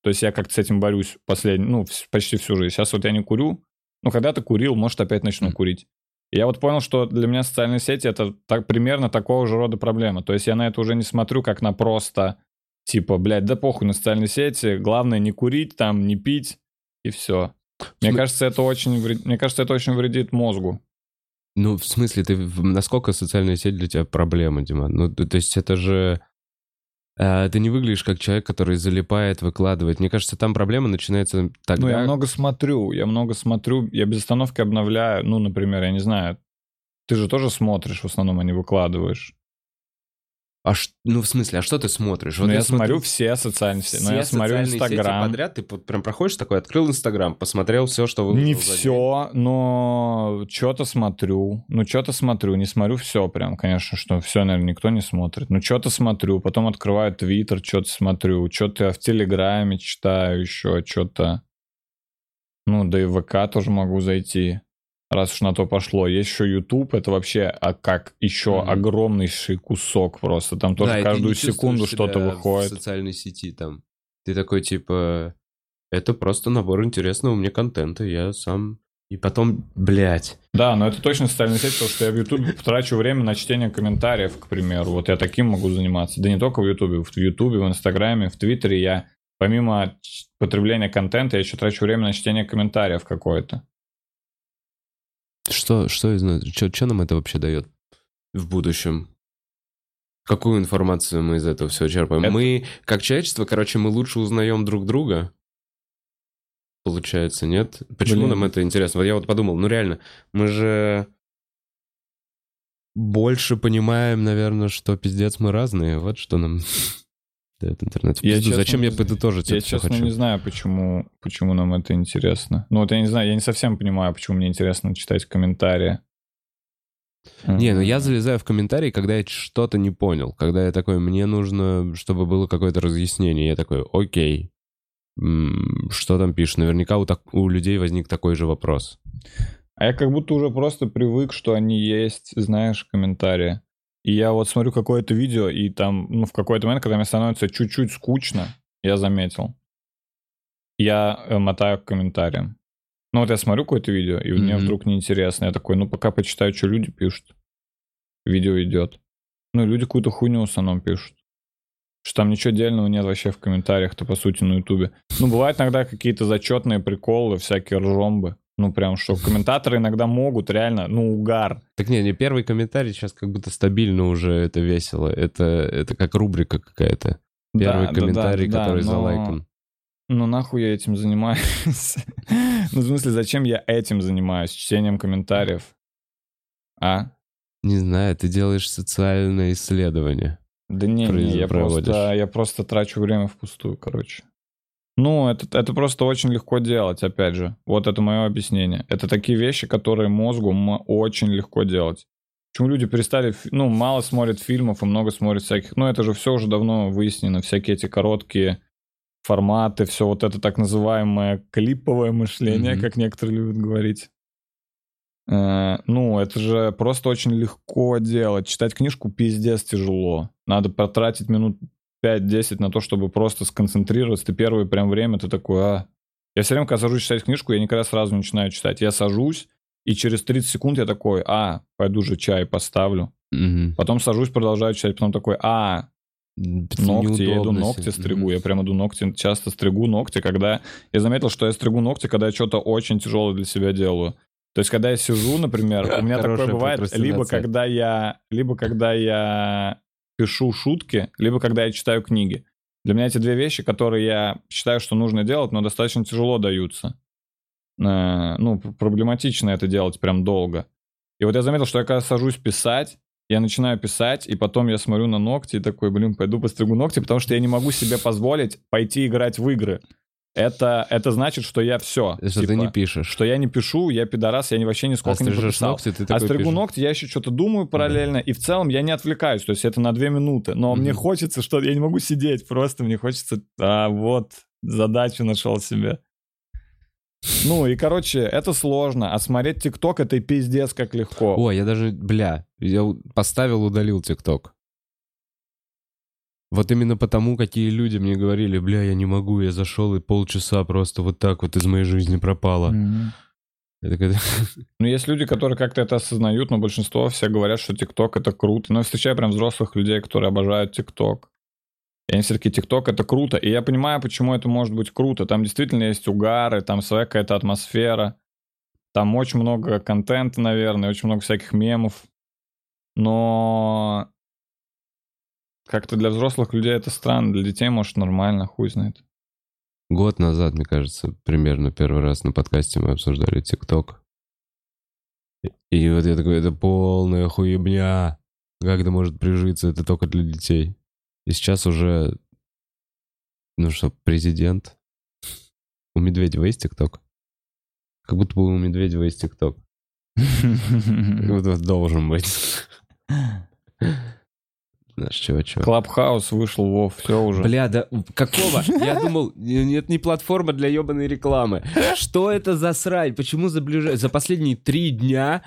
то есть я как-то с этим борюсь последний, ну, почти всю жизнь. Сейчас вот я не курю, ну, когда-то курил, может, опять начну курить. И я вот понял, что для меня социальные сети это так, примерно такого же рода проблема. То есть я на это уже не смотрю как на просто, типа, блядь, да похуй на социальные сети, главное не курить там, не пить, и все. Мне См- кажется, это очень, вред- мне кажется, это очень вредит мозгу. Ну, в смысле, ты насколько социальная сеть для тебя проблема, Диман? Ну, то есть это же... э, ты не выглядишь как человек, который залипает, выкладывает. Мне кажется, там проблема начинается тогда... Ну, я много смотрю, я много смотрю, я без остановки обновляю. Ну, например, я не знаю, ты же тоже смотришь в основном, а не выкладываешь. А ш- Ну, в смысле, а что ты смотришь? Ну, я, смотрю все социальные сети. все Ну, я смотрю Инстаграм. подряд, ты вот прям проходишь такой, открыл Инстаграм, посмотрел все, что выложил Не день. все, но что-то смотрю. Ну, что-то смотрю. Не смотрю все прям, конечно, что все, наверное, никто не смотрит. Ну, что-то смотрю. Потом открываю Твиттер, что-то смотрю. Что-то я в Телеграме читаю еще, что-то. Ну, да и в ВК тоже могу зайти. Раз уж на то пошло. Есть еще YouTube, это вообще а как еще Мгм. огромнейший кусок просто. Там тоже Да, каждую секунду что-то выходит. в социальной сети там. Ты такой, типа, это просто набор интересного мне контента, я сам... И потом, блядь, Да, но это точно социальная сеть, потому что я в Ютубе трачу время на чтение комментариев, к примеру. Вот я таким могу заниматься. Да не только в Ютубе, в Ютубе, в Инстаграме, в Твиттере я помимо потребления контента, я еще трачу время на чтение комментариев какое-то. Что, что, что, что нам это вообще дает в будущем? Какую информацию мы из этого всего черпаем? Это- Мы, как человечество, короче, мы лучше узнаем друг друга. Получается, нет? Почему Блин. нам это интересно? Вот я вот подумал, ну реально, мы же больше понимаем, наверное, что пиздец мы разные. Вот что нам дает интернет. Я пизду. честно Зачем я подытожить Я, это честно, хочу? не знаю, почему, почему нам это интересно. Ну вот я не знаю, я не совсем понимаю, почему мне интересно читать комментарии. Не, ну я залезаю в комментарии, когда я что-то не понял. Когда я такой, мне нужно, чтобы было какое-то разъяснение. Я такой, окей. Что там пишет? Наверняка у, так- у людей возник такой же вопрос. А я как будто уже просто привык, что они есть, знаешь, комментарии. И я вот смотрю какое-то видео, и там, ну, в какой-то момент, когда мне становится чуть-чуть скучно, я заметил, я э, мотаю к комментариям. Ну, вот я смотрю какое-то видео, и мне Мгм. вдруг неинтересно. Я такой, ну, пока почитаю, что люди пишут. Видео идет. Ну, люди какую-то хуйню в основном пишут. Что там ничего дельного нет вообще в комментариях-то, по сути, на Ютубе. Ну, бывают иногда какие-то зачетные приколы, всякие ржомбы. Ну, прям, что комментаторы иногда могут, реально, ну, угар. Так не, не первый комментарий сейчас как будто стабильно уже это весело. Это, это как рубрика какая-то. Первый Да, да, комментарий, да, да, который но- залайкан. Ну, нахуй я этим занимаюсь? Ну, в смысле, зачем я этим занимаюсь? Чтением комментариев? А? Не знаю, ты делаешь социальное исследование. Да не, не, я просто, я просто трачу время впустую, короче. Ну, это, это просто очень легко делать, опять же. Вот это мое объяснение. Это такие вещи, которые мозгу очень легко делать. Почему люди перестали, ну, мало смотрят фильмов и много смотрят всяких... Ну, это же все уже давно выяснено. Всякие эти короткие форматы, все вот это так называемое клиповое мышление, Мгм. как некоторые любят говорить. Э, ну, это же просто очень легко делать. Читать книжку пиздец тяжело. Надо потратить минут 5-10 на то, чтобы просто сконцентрироваться. Ты первое прям время, ты такой, а... Я все время, когда сажусь читать книжку, я никогда сразу не начинаю читать. Я сажусь, и через 30 секунд я такой, а, пойду же чай поставлю. Мгм. Потом сажусь, продолжаю читать, потом такой, а, ногти, я иду ногти стригу, Мгм. я прям иду ногти, часто стригу ногти, когда... Я заметил, что я стригу ногти, когда я что-то очень тяжелое для себя делаю. То есть, когда я сижу, например, у меня такое бывает, либо когда я, либо когда я пишу шутки, либо когда я читаю книги. Для меня эти две вещи, которые я считаю, что нужно делать, но достаточно тяжело даются. Э, Ну, проблематично это делать прям долго. И вот я заметил, что я когда сажусь писать, я начинаю писать, и потом я смотрю на ногти и такой, блин, пойду постригу ногти, потому что я не могу себе позволить пойти играть в игры. Это, это значит, что я все. Что ты не пишешь. Что я не пишу, я пидорас, я не- вообще А нисколько не стрижешь пописал. ногти, ты А такой стригу пишешь. ногти, я еще что-то думаю параллельно, и в целом я не отвлекаюсь, то есть это на две минуты. Но мне Мгм. хочется, что я не могу сидеть, просто мне хочется, а вот, задачу нашел себе. Ну и, короче, это сложно, а смотреть ТикТок это и пиздец как легко. О, я даже, бля, я поставил, удалил ТикТок. Вот именно потому, какие люди мне говорили, бля, я не могу, я зашел и полчаса просто вот так вот из моей жизни пропало. Такой, Ну, есть люди, которые как-то это осознают, но большинство все говорят, что ТикТок это круто. Но я встречаю прям взрослых людей, которые обожают ТикТок. И они все таки ТикТок это круто. И я понимаю, почему это может быть круто. Там действительно есть угары, там своя какая-то атмосфера. Там очень много контента, наверное, очень много всяких мемов. Но как-то для взрослых людей это странно, для детей, может, нормально, хуй знает. год назад, мне кажется, примерно первый раз на подкасте мы обсуждали ТикТок. И- вот я такой, это полная хуебня. Как это может прижиться? Это только для детей. И сейчас уже, ну что, президент. У Медведева есть ТикТок? Как будто бы у Медведева есть ТикТок. Бы должен быть. Наш чувачок. Клабхаус вышел, Вов, все уже. Бля, да какого? Я думал, э, это не платформа для ебаной рекламы. Что это за срань? Почему за ближ... за последние три дня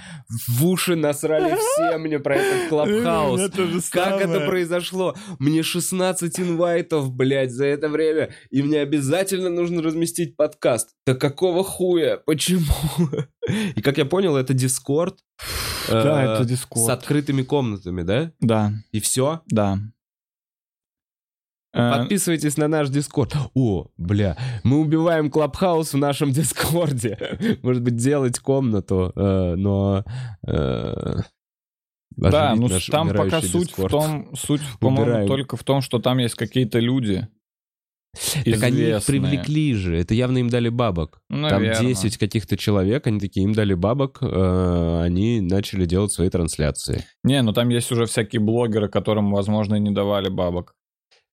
в уши насрали все мне про этот клабхаус? Как это произошло? Мне 16 инвайтов, блядь, за это время, и мне обязательно нужно разместить подкаст. Да какого хуя? Почему? И как я понял, это Дискорд Да, э, это с Дискорд. открытыми комнатами, да? Да, И все? да. Э, Подписывайтесь на наш Дискорд. О, бля, мы убиваем Клабхаус в нашем Дискорде. Может быть, делать комнату, э, но... Да, ну там пока суть в том, суть, по-моему, только в том, что там есть какие-то люди. Так они их привлекли же, это явно им дали бабок. Ну, Там наверно. 10 каких-то человек, они такие, им дали бабок, э, они начали делать свои трансляции. Не, ну там есть уже всякие блогеры, которым, возможно, и не давали бабок.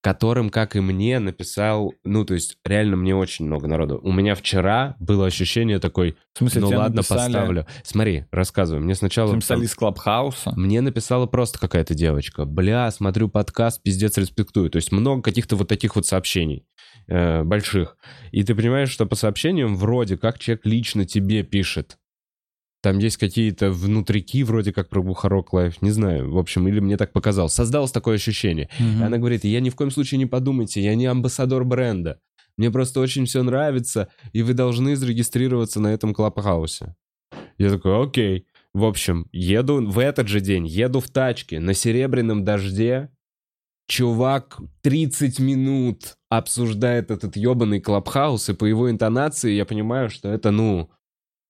которым, как и мне, написал, ну, то есть, реально мне очень много народу. У меня вчера было ощущение такой, В смысле, ну ладно, написали- поставлю. Смотри, рассказываю. Мне сначала... тебе написали из Клабхауса. Мне написала просто какая-то девочка. Бля, смотрю подкаст, пиздец респектую. То есть много каких-то вот таких вот сообщений э, больших. И ты понимаешь, что по сообщениям вроде как человек лично тебе пишет. Там есть какие-то внутрики, вроде как про Бухарог Live, не знаю. В общем, или мне так показалось. Создалось такое ощущение. И она говорит, я ни в коем случае не подумайте, я не амбассадор бренда. Мне просто очень все нравится, и вы должны зарегистрироваться на этом клабхаусе. Я такой, окей. В общем, еду в этот же день, еду в тачке на серебряном дожде. Чувак 30 минут обсуждает этот ебаный клабхаус, и по его интонации я понимаю, что это, ну,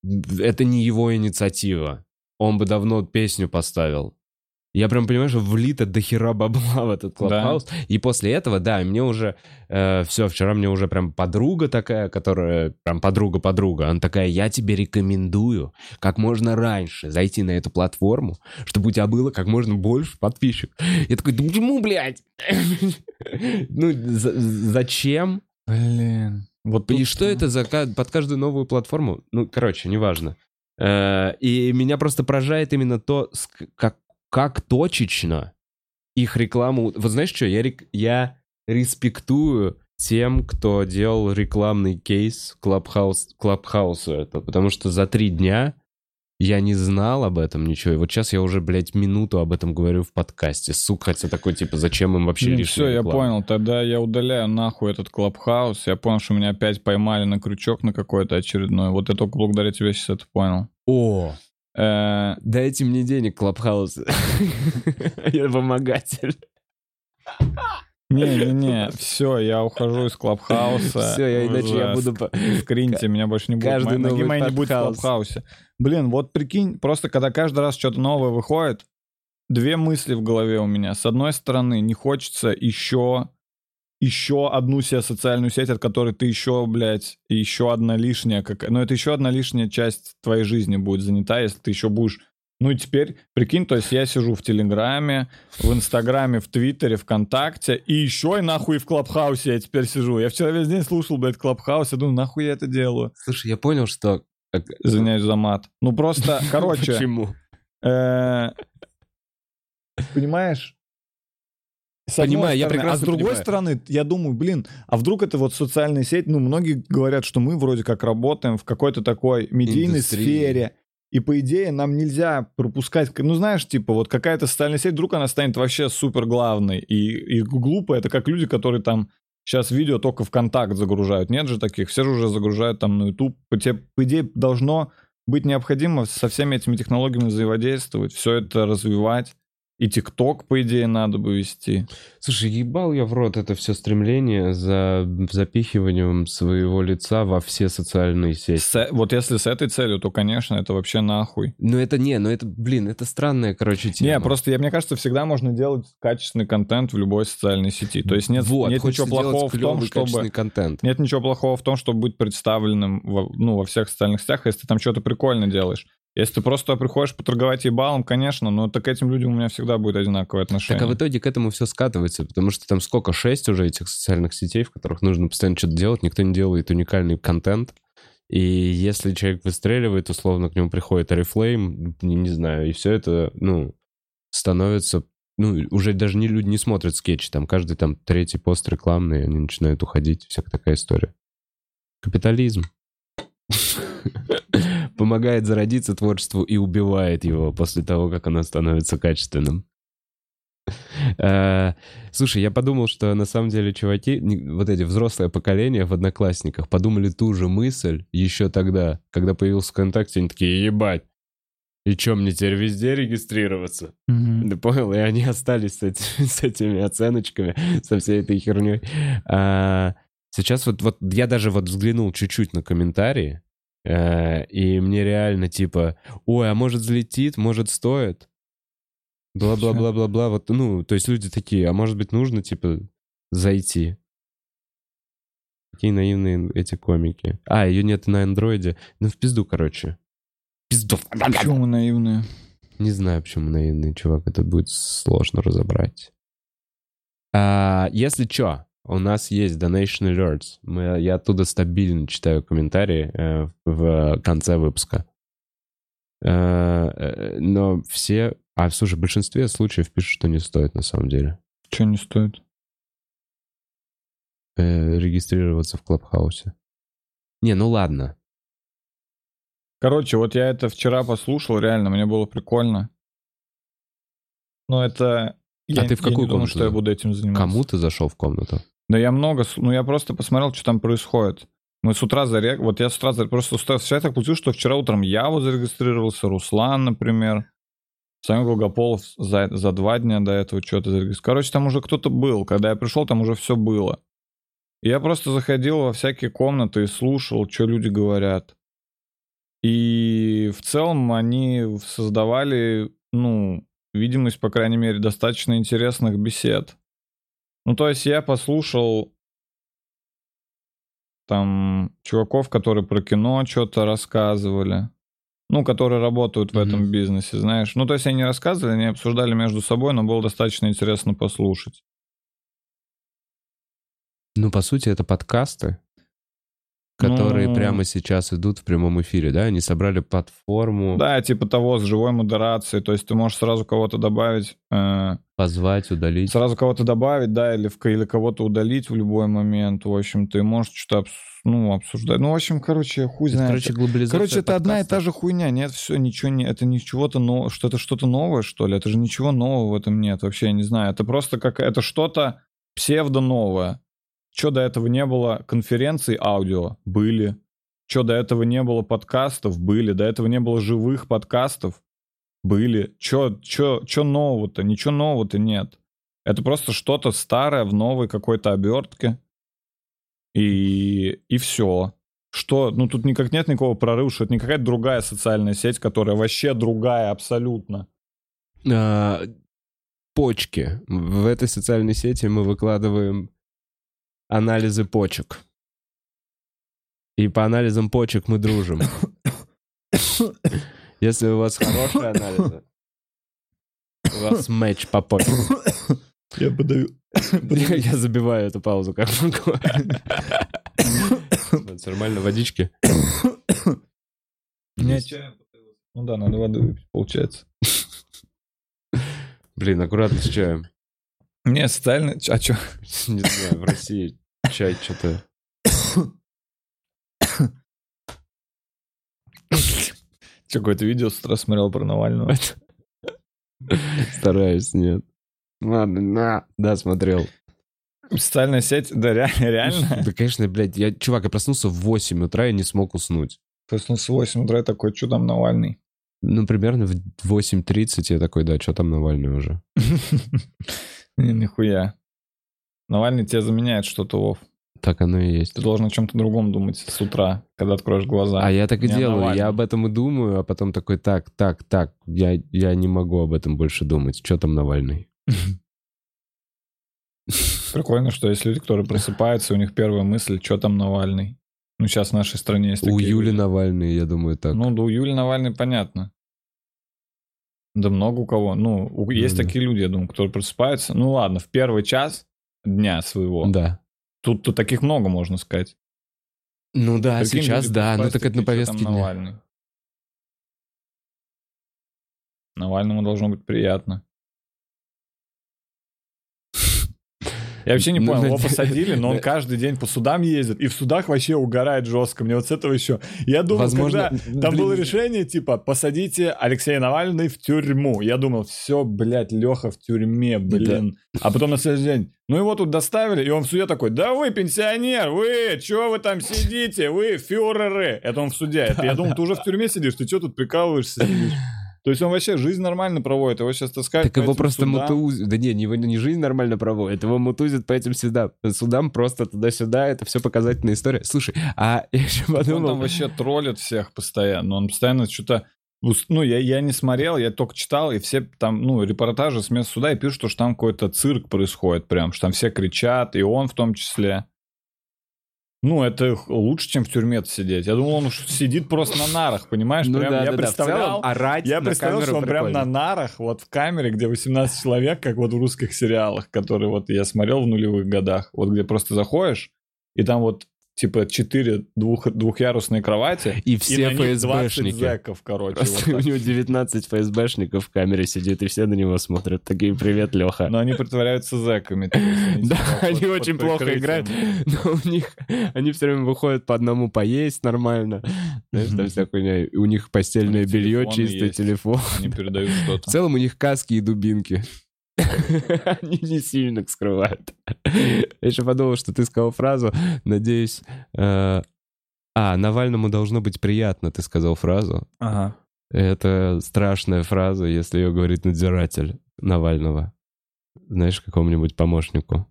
это не его инициатива. Он бы давно песню поставил. Я прям понимаю, что влито до хера бабла в этот клабхаус. И после этого, да, мне уже все, вчера мне уже прям подруга такая, которая прям подруга-подруга, она такая, я тебе рекомендую как можно раньше зайти на эту платформу, чтобы у тебя было как можно больше подписчиков. Я такой, да почему, блядь? Ну, за- зачем? Блин. Вот И что это за под каждую новую платформу? Ну, короче, неважно. Э, И меня просто поражает именно то, как, как точечно их рекламу... Вот знаешь что, я, рек- я респектую тем, кто делал рекламный кейс Клабхаус, Клабхаусу это, потому что за три дня я не знал об этом ничего, и вот сейчас я уже, блядь, минуту об этом говорю в подкасте. Сука, хотя такой, типа, зачем им вообще лишняя все, я реклама? понял. Тогда я удаляю нахуй этот клабхаус. Я понял, что меня опять поймали на крючок на какой-то очередной. Вот я только благодаря тебе сейчас это понял. О, Дайте мне денег, Клабхаус. Я вымогатель. Не-не-не, все, я ухожу из клабхауса. Все, я иначе я буду... Скриньте, меня больше не будет. Каждый ноги моей не будет в клабхаусе. Блин, вот прикинь, просто когда каждый раз что-то новое выходит, две мысли в голове у меня. С одной стороны, не хочется еще еще одну себе социальную сеть, от которой ты еще, блядь, еще одна лишняя, как... ну это еще одна лишняя часть твоей жизни будет занята, если ты еще будешь ну и теперь, прикинь, то есть я сижу в Телеграме, в Инстаграме, в Твиттере, ВКонтакте, и еще и нахуй в Клабхаусе я теперь сижу. Я вчера весь день слушал, блядь, Клабхаус, я думаю, нахуй я это делаю? Слушай, я понял, что... Извиняюсь за мат. Ну просто, короче, Почему? э, понимаешь? Понимаю, я прекрасно А с другой понимаю. стороны, я думаю, блин, а вдруг это вот социальная сеть, ну, многие говорят, что мы вроде как работаем в какой-то такой медийной Индустрии. сфере, и по идее нам нельзя пропускать, ну, знаешь, типа вот какая-то социальная сеть, вдруг она станет вообще супер главной, и, и глупо, это как люди, которые там сейчас видео только в контакт загружают, нет же таких, все же уже загружают там на YouTube, по, те- по идее должно быть необходимо со всеми этими технологиями взаимодействовать, все это развивать, и ТикТок, по идее, надо бы вести. Слушай, ебал я в рот это все стремление за запихиванием своего лица во все социальные сети. С- вот если с этой целью, то, конечно, это вообще нахуй. Ну это не, ну это, блин, это странная, короче, тема. Не, просто я, мне кажется, всегда можно делать качественный контент в любой социальной сети. То есть нет, вот, нет ничего плохого в том, чтобы... контент. Нет ничего плохого в том, чтобы быть представленным во, ну, во всех социальных сетях, если ты там что-то прикольно делаешь. Если ты просто приходишь поторговать ебалом, конечно, но так к этим людям у меня всегда будет одинаковое отношение. Так а в итоге к этому все скатывается, потому что там сколько, шесть уже этих социальных сетей, в которых нужно постоянно что-то делать, никто не делает уникальный контент. И если человек выстреливает, условно, к нему приходит Oriflame, не, не знаю, и все это, ну, становится... Ну, уже даже не люди не смотрят скетчи, там каждый там третий пост рекламный, они начинают уходить, всякая такая история. Капитализм. Помогает зародиться творчеству и убивает его после того, как оно становится качественным. Э, Слушай, я подумал, что на самом деле чуваки, вот эти взрослое поколение в Одноклассниках, подумали ту же мысль еще тогда, когда появился ВКонтакте, они такие, ебать, и чё, мне теперь везде регистрироваться? Мгм. Ты понял? И они остались с, эти- с этими оценочками, со всей этой херней. А, сейчас вот, вот я даже вот взглянул чуть-чуть на комментарии, и мне реально типа, ой, а может взлетит, может стоит? Бла-бла-бла-бла-бла. Вот, ну, то есть люди такие, а может быть нужно, типа, зайти? Какие наивные эти комики. А, ее нет на андроиде. Ну, в пизду, короче. Пизду. Почему мы наивные? Не знаю, почему наивный чувак. Это будет сложно разобрать. А, если чё, у нас есть Donation Alerts. Мы, я оттуда стабильно читаю комментарии э, в конце выпуска. Э, э, но все... А, слушай, в большинстве случаев пишут, что не стоит на самом деле Че не стоит? э, регистрироваться в Клабхаусе. Не, ну ладно. Короче, вот я это вчера послушал, реально, мне было прикольно. Но это... Я, А ты в я какую не думаю, комнату что я буду этим заниматься. Кому ты зашел в комнату? Да я много... Ну, я просто посмотрел, что там происходит. Мы с утра зарек... Вот я с утра... зар- Просто. Вчера так получилось, что вчера утром я вот зарегистрировался, Руслан, например. Самый Долгополов за, за два дня до этого что-то зарегистрировался. Короче, там уже кто-то был. Когда я пришел, там уже все было. Я просто заходил во всякие комнаты и слушал, что люди говорят. И в целом они создавали, ну, видимость, по крайней мере, достаточно интересных бесед. Ну, то есть я послушал там чуваков, которые про кино что-то рассказывали. Ну, которые работают в Мгм. этом бизнесе, знаешь. Ну, то есть они рассказывали, они обсуждали между собой, но было достаточно интересно послушать. Ну, по сути, это подкасты. Которые Ну. прямо сейчас идут в прямом эфире, да? Они собрали платформу, Да, типа того, с живой модерацией. То есть ты можешь сразу кого-то добавить, э, позвать, удалить. сразу кого-то добавить, да, или, в, или кого-то удалить в любой момент. В общем, ты можешь что-то обс- ну, обсуждать. Ну, в общем, короче, хуй знает. короче, глобализация Короче, это одна и подкаста. та же хуйня. Нет, все, ничего не... Это ничего-то нового. Что это что-то новое, что ли? Это же ничего нового в этом нет. Вообще, я не знаю. Это просто как... Это что-то псевдо-новое. Что до этого не было? Конференций аудио были. Что до этого не было подкастов? Были. До этого не было живых подкастов? Были. Что чё, чё нового-то? Ничего нового-то нет. Это просто что-то старое в новой какой-то обертке. И, и все. Что, ну тут никак нет никакого прорыва, что это не какая-то другая социальная сеть, которая вообще другая абсолютно. А, почки. В этой социальной сети мы выкладываем анализы почек. И по анализам почек мы дружим. Если у вас хорошие анализы, у вас матч по почкам. Я подаю. Я забиваю эту паузу как могу. Нормально, водички. Не, чаем. Ну да, надо воды выпить, получается. Блин, аккуратно с чаем. Не, социально... А что? Не знаю, в России чай что-то... Что, какое-то видео с утра смотрел про Навального? Стараюсь, нет. Ладно, на. Да, смотрел. Социальная сеть, да, ре- реально. Да, конечно, блядь, я, чувак, я проснулся в 8 утра и не смог уснуть. Проснулся в 8 утра и такой, что там Навальный? Ну, примерно в 8.30 я такой, да, что там Навальный уже? Не, Нихуя. Навальный тебя заменяет что-то, Вов. Так оно и есть. Ты должен о чем-то другом думать с утра, когда откроешь глаза. А я так и Не делаю, Навальном. я об этом и думаю, а потом такой, так, так, так, я, я не могу об этом больше думать. Что там Навальный? Прикольно, что есть люди, которые просыпаются, у них первая мысль, что там Навальный. Ну, сейчас в нашей стране есть У Юли люди. Навальный, я думаю, так. Ну, да у Юли Навальный понятно. Да много у кого. Ну, у- есть да. такие люди, я думаю, которые просыпаются. Ну, ладно, в первый час дня своего. Да. Тут, тут таких много, можно сказать. Ну да, Прикинь, сейчас да, ну так это на такие, «Чё там повестке дня. Навальный. Навальному должно быть приятно. Я вообще не Ну, понял, да, его да. посадили, но он Да. каждый день по судам ездит, и в судах вообще угорает жестко. Мне вот с этого еще... Я думал, Возможно, когда там было решение, типа, посадите Алексея Навального в тюрьму. Я думал, все, блядь, Леха в тюрьме, блин. А потом на следующий день, ну его тут доставили, и он в суде такой, да вы пенсионер, вы, чё вы там сидите, вы фюреры. Это он в суде. Это, я думал, ты уже в тюрьме сидишь, ты что тут прикалываешься? сидишь? То есть он вообще жизнь нормально проводит, его сейчас таскают Так по его этим просто судам. мутузят. Да не, его не жизнь нормально проводит, его мутузят по этим судам. Судам просто туда-сюда, это все показательная история. Слушай, а я еще Он подумал... там вообще троллит всех постоянно. Он постоянно что-то... Ну, я, я не смотрел, я только читал, и все там, ну, репортажи с места суда и пишут, что там какой-то цирк происходит прям, что там все кричат, и он в том числе. Ну, это лучше, чем в тюрьме сидеть. Я думал, он уж сидит просто на нарах, понимаешь? Ну прям, да, я да, да. Представлял, целом, орать я на представлял, что он прям прикольно. на нарах, вот в камере, где 18 человек, как вот в русских сериалах, которые вот я смотрел в нулевых годах, вот где просто заходишь, и там вот типа 4 двух, двухъярусные кровати, И и все на них 20 ФСБшники. зэков, короче. Просто вот у него 19 ФСБшников в камере сидит, и все на него смотрят. Такие, привет, Леха. Но они притворяются зэками. Да, они очень плохо играют, но у них, они все время выходят по одному поесть нормально. Знаешь, там вся хуйня. И У них постельное белье, чистый телефон. Они передают В что-то. целом у них каски и дубинки. Они не сильно скрывают. Я еще подумал, что ты сказал фразу, надеюсь... э, А, Навальному должно быть приятно, ты сказал фразу. Ага. Это страшная фраза, если ее говорит надзиратель Навального. Знаешь, какому-нибудь помощнику.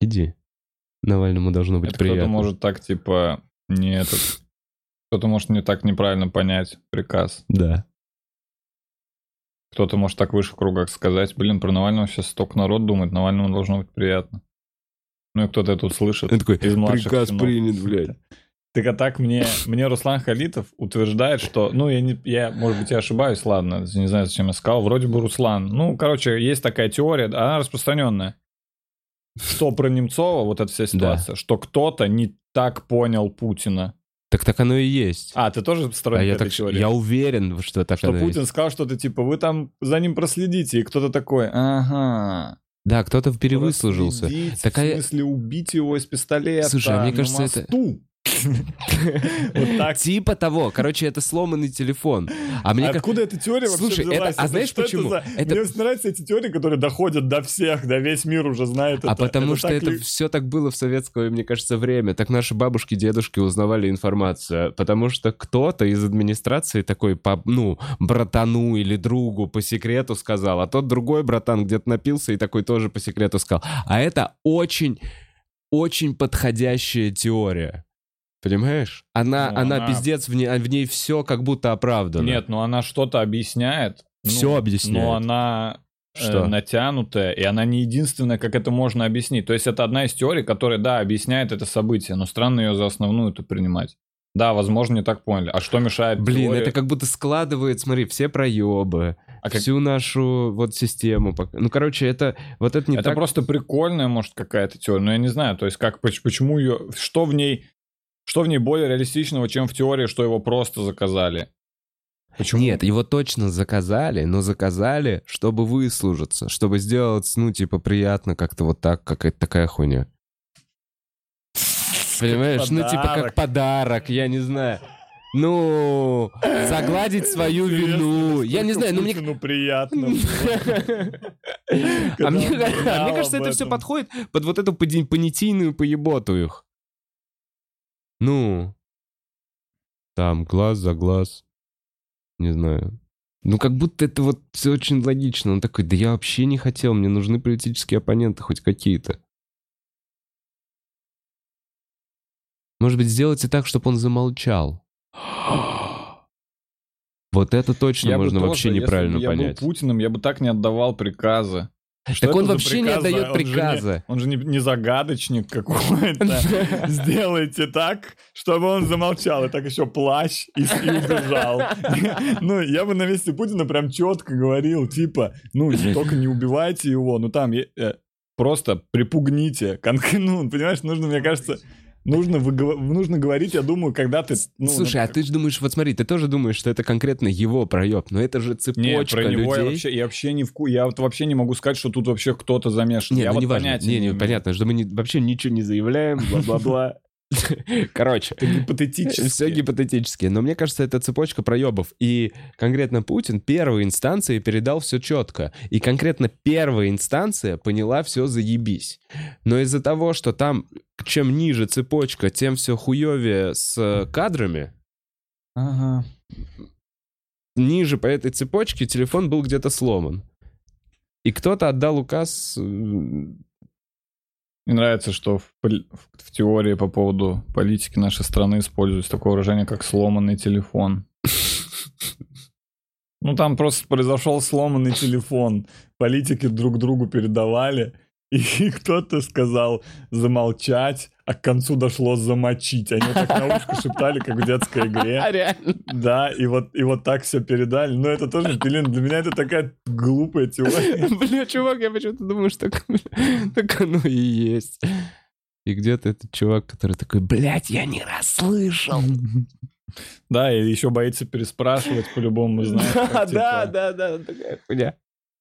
Иди. Навальному должно быть Это кто-то приятно. может так, типа, не этот... Кто-то может не так неправильно понять приказ. Да. Кто-то может так выше в кругах сказать, блин, про Навального сейчас столько народ думает, Навальному должно быть приятно. Ну и кто-то это услышит. Он такой, Из младших приказ сынов. принят, блядь. Так а так мне, мне Руслан Халитов утверждает, что, ну, я, не, я, может быть, я ошибаюсь, ладно, не знаю, зачем я сказал, вроде бы Руслан. Ну, короче, есть такая теория, она распространенная, что про Немцова, вот эта вся ситуация, что кто-то не, так понял Путина. Так так оно и есть. А, ты тоже А сторонник я, этой так, теории? я уверен, что так Что оно Путин есть. сказал что-то типа, вы там за ним проследите, и кто-то такой, ага. Да, кто-то перевыслужился. проследить, Такая- В смысле, убить его из пистолета Слушай, а мне кажется, это- мосту. Вот так. Типа того. Короче, это сломанный телефон. А мне как... Откуда эта теория вообще Слушай, это- взялась? а знаешь почему? за- Это- Мне нравятся эти теории, которые доходят до всех, да весь мир уже знает это. А потому что так это все так было в советское, мне кажется, время. Так наши бабушки, дедушки узнавали информацию. Потому что кто-то из администрации такой, по, ну, братану или другу по секрету сказал, а тот другой братан где-то напился и такой тоже по секрету сказал. А это очень, очень подходящая теория. Понимаешь? Она, Ну, она, она- пиздец, в ней, в ней все как будто оправдано. Нет, но она что-то объясняет. Ну, Все объясняет. Но она э, Что? натянутая, и она не единственная, как это можно объяснить. То есть это одна из теорий, которая, да, объясняет это событие, но странно ее за основную это принимать. Да, возможно, не так поняли. А что мешает Блин, теории? это как будто складывает, смотри, все проебы, А как- всю нашу вот систему. Ну, короче, это вот это не Это так... просто прикольная, может, какая-то теория, но я не знаю, то есть как, поч- почему ее, что в ней, что в ней более реалистичного, чем в теории, что его просто заказали. Почему? Нет, его точно заказали, но заказали, чтобы выслужиться, чтобы сделать, ну, типа, приятно как-то вот так, какая-то такая хуйня. Понимаешь? Ну, типа, как подарок. я не знаю. Ну, загладить свою вину. Я не знаю, ну мне... Ну приятно. А мне, а мне кажется, это все подходит под вот эту понятийную поеботу их. Ну, там, глаз за глаз. Не знаю. Ну, как будто это вот все очень логично. Он такой, да я вообще не хотел, мне нужны политические оппоненты хоть какие-то. Может быть, сделайте так, чтобы он замолчал. Вот это точно Я можно тоже, вообще если бы неправильно я понять. был Путиным, я бы так не отдавал приказы. Что Так он вообще не приказы? отдает Он же не- приказы. Он же не, не загадочник какой-то. Сделайте так, чтобы он замолчал. И так еще плащ и, убежал. Ну, я бы на месте Путина прям четко говорил, типа, ну, только не убивайте его, ну там э, просто припугните. Ну, понимаешь, нужно, мне кажется, нужно, выгова- нужно говорить, я думаю, когда ты... ну, Слушай, а ну, ты же думаешь, вот смотри, ты тоже думаешь, что это конкретно его проеб, но это же цепочка Нет, про него я людей. вообще, я вообще не вку... Я вот вообще не могу сказать, что тут вообще кто-то замешан. Не, я ну вот не важно. Не, не, имею. понятно, что мы не- вообще ничего не заявляем, бла-бла-бла. Короче, Это гипотетически. все гипотетически. Но мне кажется, это цепочка проебов. И конкретно Путин первой инстанции передал все четко. И конкретно первая инстанция поняла все заебись. Но из-за того, что там чем ниже цепочка, тем все хуевее с э, кадрами, Ага. ниже по этой цепочке телефон был где-то сломан. И кто-то отдал указ... Мне нравится, что в, в- в теории по поводу политики нашей страны используется такое выражение, как сломанный телефон. Ну, там просто произошел сломанный телефон. Политики друг другу передавали, и кто-то сказал замолчать, а к концу дошло замочить. Они так на ушко шептали, как в детской игре. реально. Да, и вот, и вот так все передали. Но это тоже, блин, для меня это такая глупая теория. Бля, чувак, я почему-то думаю, что так, так оно и есть. И где-то этот чувак, который такой, блядь, я не расслышал. Да, и еще боится переспрашивать по-любому, знаешь. Да, типа, да, да, такая хуйня.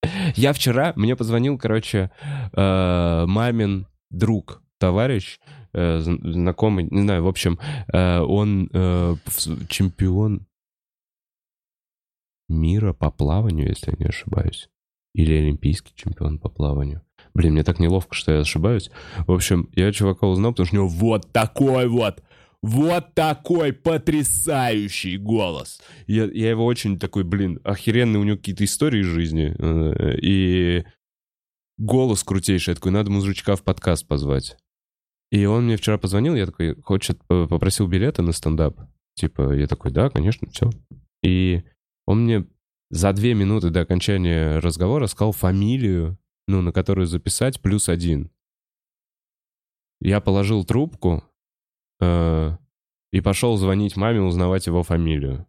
Я вчера, мне позвонил, короче, э, мамин друг, товарищ, э, зн- знакомый, не знаю, в общем, э, он чемпион мира по плаванию, если я не ошибаюсь. Или олимпийский чемпион по плаванию. Блин, мне так неловко, что я ошибаюсь. В общем, я чувака узнал, потому что у него вот такой вот, вот такой потрясающий голос. Я, я его очень такой, блин, охеренный у него какие-то истории из жизни. э, И голос крутейший. Я такой, надо мужичка в подкаст позвать. И он мне вчера позвонил, я такой, хочет, попросил билеты на стендап. Типа, я такой, да, конечно, все. И он мне за две минуты до окончания разговора сказал фамилию, ну, на которую записать, плюс один. Я положил трубку и пошел звонить маме, узнавать его фамилию.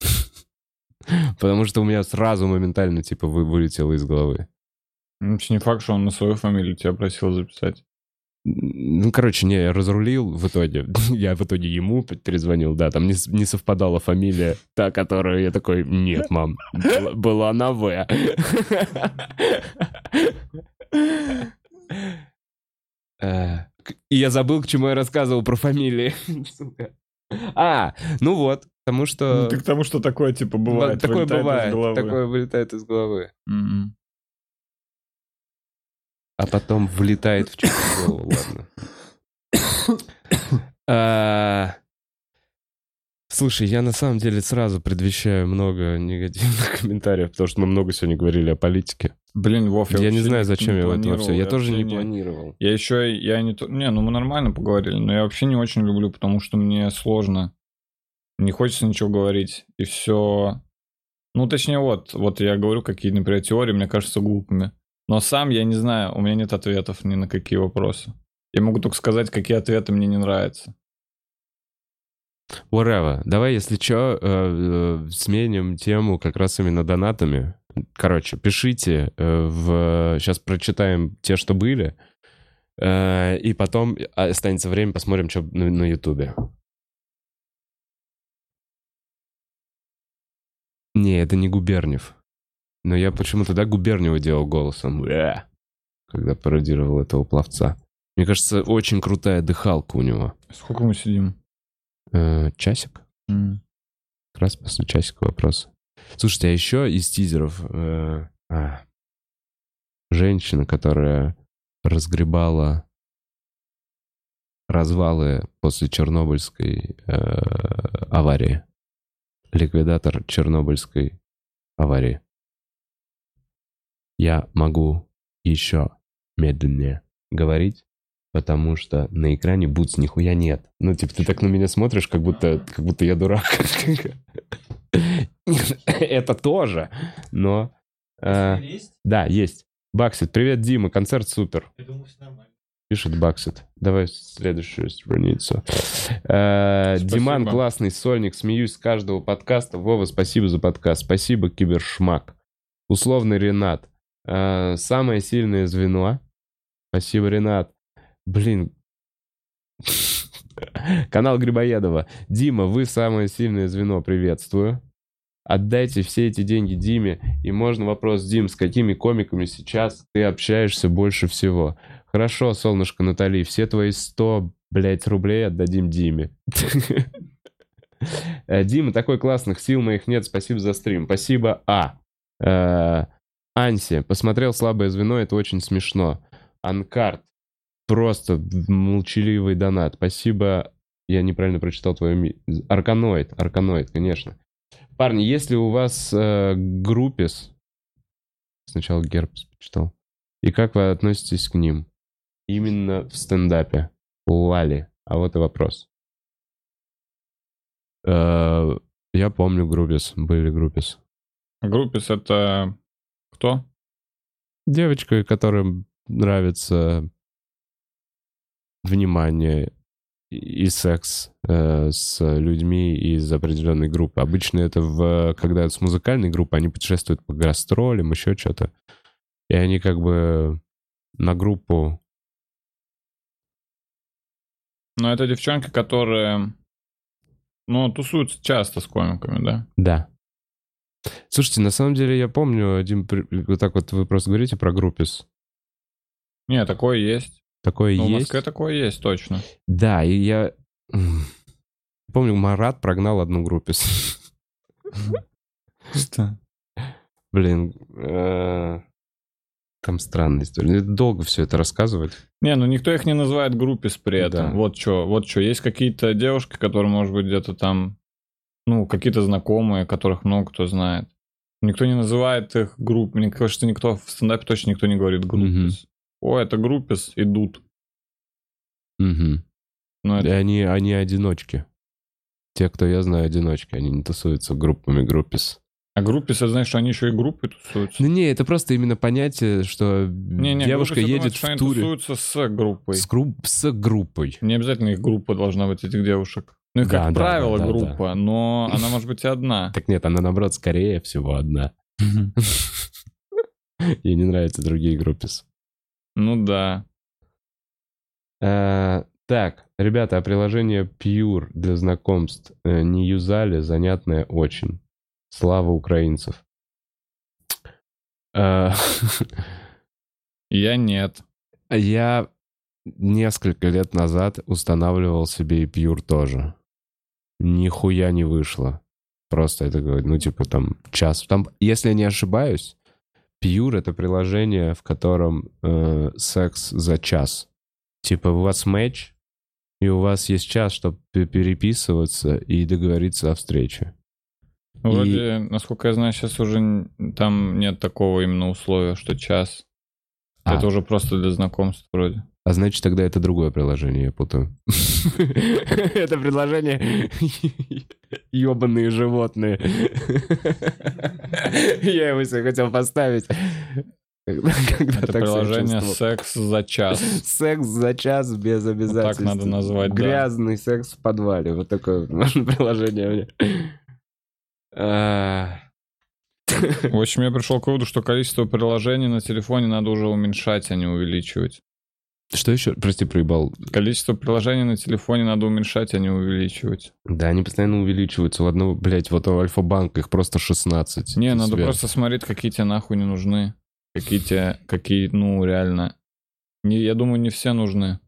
Потому что у меня сразу моментально, типа, вы- вылетело из головы. Ну, вообще не факт, что он на свою фамилию тебя просил записать. Ну, короче, не, я разрулил в итоге. Я в итоге ему перезвонил, да, там не, не совпадала фамилия, та, которую я такой, нет, мам, была, была на В. И я забыл, к чему я рассказывал про фамилии. Сука. А, ну вот, потому что... Ну, ты к тому, что такое, типа, бывает. такое вылетает из бывает, головы. такое вылетает из головы. Мгм. а потом влетает в чью-то голову, ладно. А, Слушай, я на самом деле сразу предвещаю много негативных комментариев, потому что мы много сегодня говорили о политике. Блин, Вов, я Я, не знаю, зачем я в это планировал, все. Я тоже вообще не планировал. Я еще, я не... Не, ну мы нормально поговорили, но я вообще не очень люблю, потому что мне сложно. Не хочется ничего говорить. И все... Ну, точнее, вот, вот я говорю, какие, например, теории мне кажутся глупыми. Но сам я не знаю, у меня нет ответов ни на какие вопросы. Я могу только сказать, какие ответы мне не нравятся. Whatever. Давай, если что, сменим тему как раз именно донатами. Короче, пишите э, в... Сейчас прочитаем те, что были. Э, И потом останется время, посмотрим, что на Ютубе. Не, это не Губерниев. Но я почему-то, да, Губерниева делал голосом. Когда пародировал этого пловца. Мне кажется, очень крутая дыхалка у него. Сколько мы сидим? Э, Часик? М. Как раз после часика вопрос. Слушайте, а еще из тизеров э, а, женщина, которая разгребала развалы после Чернобыльской э, аварии. Ликвидатор Чернобыльской аварии. Я могу еще медленнее говорить, потому что на экране бутс нихуя нет. Ну, типа, ты так на меня смотришь, как будто, как будто я дурак. Это тоже, но... э, Да, есть. Баксит, привет, Дима, концерт супер. Пишет Баксит. Давай следующую страницу. Э. Диман классный сольник, смеюсь с каждого подкаста. Вова, спасибо за подкаст. Спасибо, Кибершмак. Условный Ренат. Э, Самое сильное звено. Спасибо, Ренат. Блин. Канал Грибоедова. Дима, вы самое сильное звено. Приветствую. Отдайте все эти деньги Диме. И можно вопрос, Дим, с какими комиками сейчас ты общаешься больше всего? Хорошо, солнышко Натали, все твои 100, блядь, рублей отдадим Диме. Э, Дима, такой классных сил моих нет, спасибо за стрим. Спасибо, А. Э, Анси, посмотрел слабое звено, это очень смешно. Анкарт, просто молчаливый донат. Спасибо, я неправильно прочитал твое ми... Арканоид, Арканоид, конечно. Парни, если у вас э, группис... Сначала гербс почитал. И как вы относитесь к ним? Именно в стендапе. Лали. А вот и вопрос. Э, я помню группис. Были группис. Группис это кто? Девочка, которым нравится внимание и секс э, с людьми из определенной группы. Обычно это в, когда с музыкальной группы они путешествуют по гастролям, еще что-то. И они как бы на группу... Ну, это девчонки, которые, ну, тусуются часто с комиками, да? Да. Слушайте, на самом деле я помню, один, вот так вот вы просто говорите про группис. Не, такое есть. Такое Ну, в есть. Москве такое есть, точно. Да, и я... Помню, Марат прогнал одну группис. Что? Блин, э, там странная история. Долго все это рассказывать. Не, ну никто их не называет группис при этом. Да. Вот что, вот что. Есть какие-то девушки, которые, может быть, где-то там, ну, какие-то знакомые, которых много кто знает. Никто не называет их групп. Мне кажется, никто в стендапе точно никто не говорит группис. О, это группис, идут. Мгм. Ну, И это- они, они одиночки. Те, кто я знаю, одиночки. Они не тусуются группами группис. А группис, это значит, что они еще и группой тусуются. Ну не, это просто именно понятие, что Не-не, девушка группис, я едет думаю, что в они туре тусуются с группой. с, групп- с группой. Не обязательно их группа должна быть, этих девушек. Ну, Да, как да, правило, да, да, группа, но она может быть и одна. Так нет, она наоборот скорее всего одна. Ей не нравятся другие группис. Ну да. Э, Так, ребята, а приложение Pure для знакомств э, не юзали, занятное очень. Слава украинцев. Э, Я нет. Я несколько лет назад устанавливал себе и Pure тоже. Нихуя не вышло. Просто это ну, типа, там, час. Там, если я не ошибаюсь, Pure — это приложение, в котором э, секс за час. Типа, у вас матч, и у вас есть час, чтобы переписываться и договориться о встрече. Вроде, насколько я знаю, сейчас уже там нет такого именно условия, что час. А. Это уже просто для знакомств вроде. А значит, тогда это другое приложение, я путаю. Это приложение ебаные животные. Я его себе хотел поставить. Это так приложение. «Секс за час». Секс за час без обязательств. надо назвать. Грязный секс в подвале. Вот такое приложение у меня. А, В общем, я пришел к выводу, что количество приложений на телефоне надо уже уменьшать, а не увеличивать. Что еще? Прости, проебал. Количество приложений на телефоне надо уменьшать, а не увеличивать. Да, они постоянно увеличиваются. У одного, блядь, вот у Альфа-банка их просто 16. Не, надо себе- просто смотреть, какие тебе нахуй не нужны. Какие тебе, какие, ну, реально. Не, я думаю, не все нужны.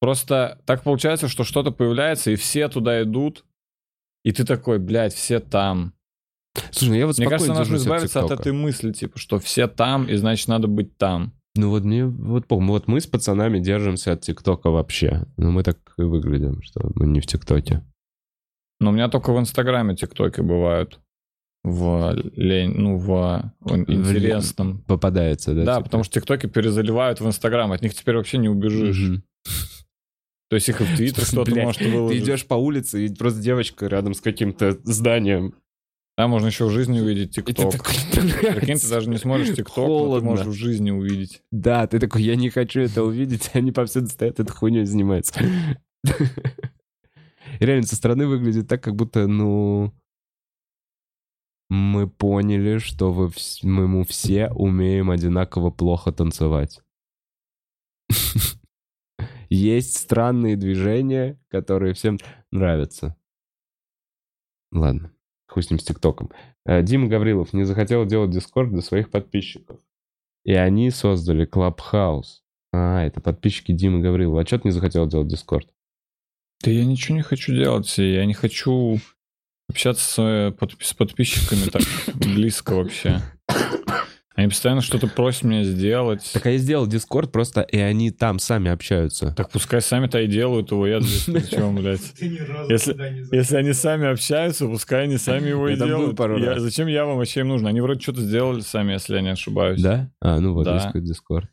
Просто так получается, что что-то появляется, и все туда идут, и ты такой, блядь, все там. Слушай, ну я вот Мне кажется, нужно избавиться от этой мысли, типа, что все там, и значит, надо быть там. Ну вот мне, вот вот мы с пацанами держимся от ТикТока вообще. Но мы так и выглядим, что мы не в ТикТоке. Но у меня только в Инстаграме ТикТоки бывают. В лень, ну, в, в интересном. Попадается, да? Да, типа? потому что ТикТоки перезаливают в Инстаграм, от них теперь вообще не убежишь. Мгм. То есть их и в Твиттер кто-то Блядь, может Ты выложить. идешь по улице, и просто девочка рядом с каким-то зданием. Да, можно еще в жизни увидеть ТикТок. Прикинь, ты даже не смотришь ТикТок, но ты можешь в жизни увидеть. Да, ты такой, я не хочу это увидеть, они повсюду стоят, этой хуйней занимаются. Реально, со стороны выглядит так, как будто, ну... Мы поняли, что вы мы, мы все умеем одинаково плохо танцевать. Есть странные движения, которые всем нравятся. Ладно, хуй с ним с ТикТоком. Э, Дима Гаврилов не захотел делать Дискорд для своих подписчиков. И они создали Clubhouse. А, это подписчики Димы Гаврилова. А что ты не захотел делать Дискорд? Да я ничего не хочу делать, я не хочу общаться с, э, с подписчиками так близко вообще. Они постоянно что-то просят меня сделать. Так а я сделал Дискорд просто, и они там сами общаются. Так пускай сами-то и делают его, я здесь при чем, блядь? Если- они сами общаются, пускай они сами его и делают. Я- зачем я вам вообще им нужен? Они вроде что-то сделали сами, если я не ошибаюсь. Да? А, ну вот, Да. есть какой-то Дискорд.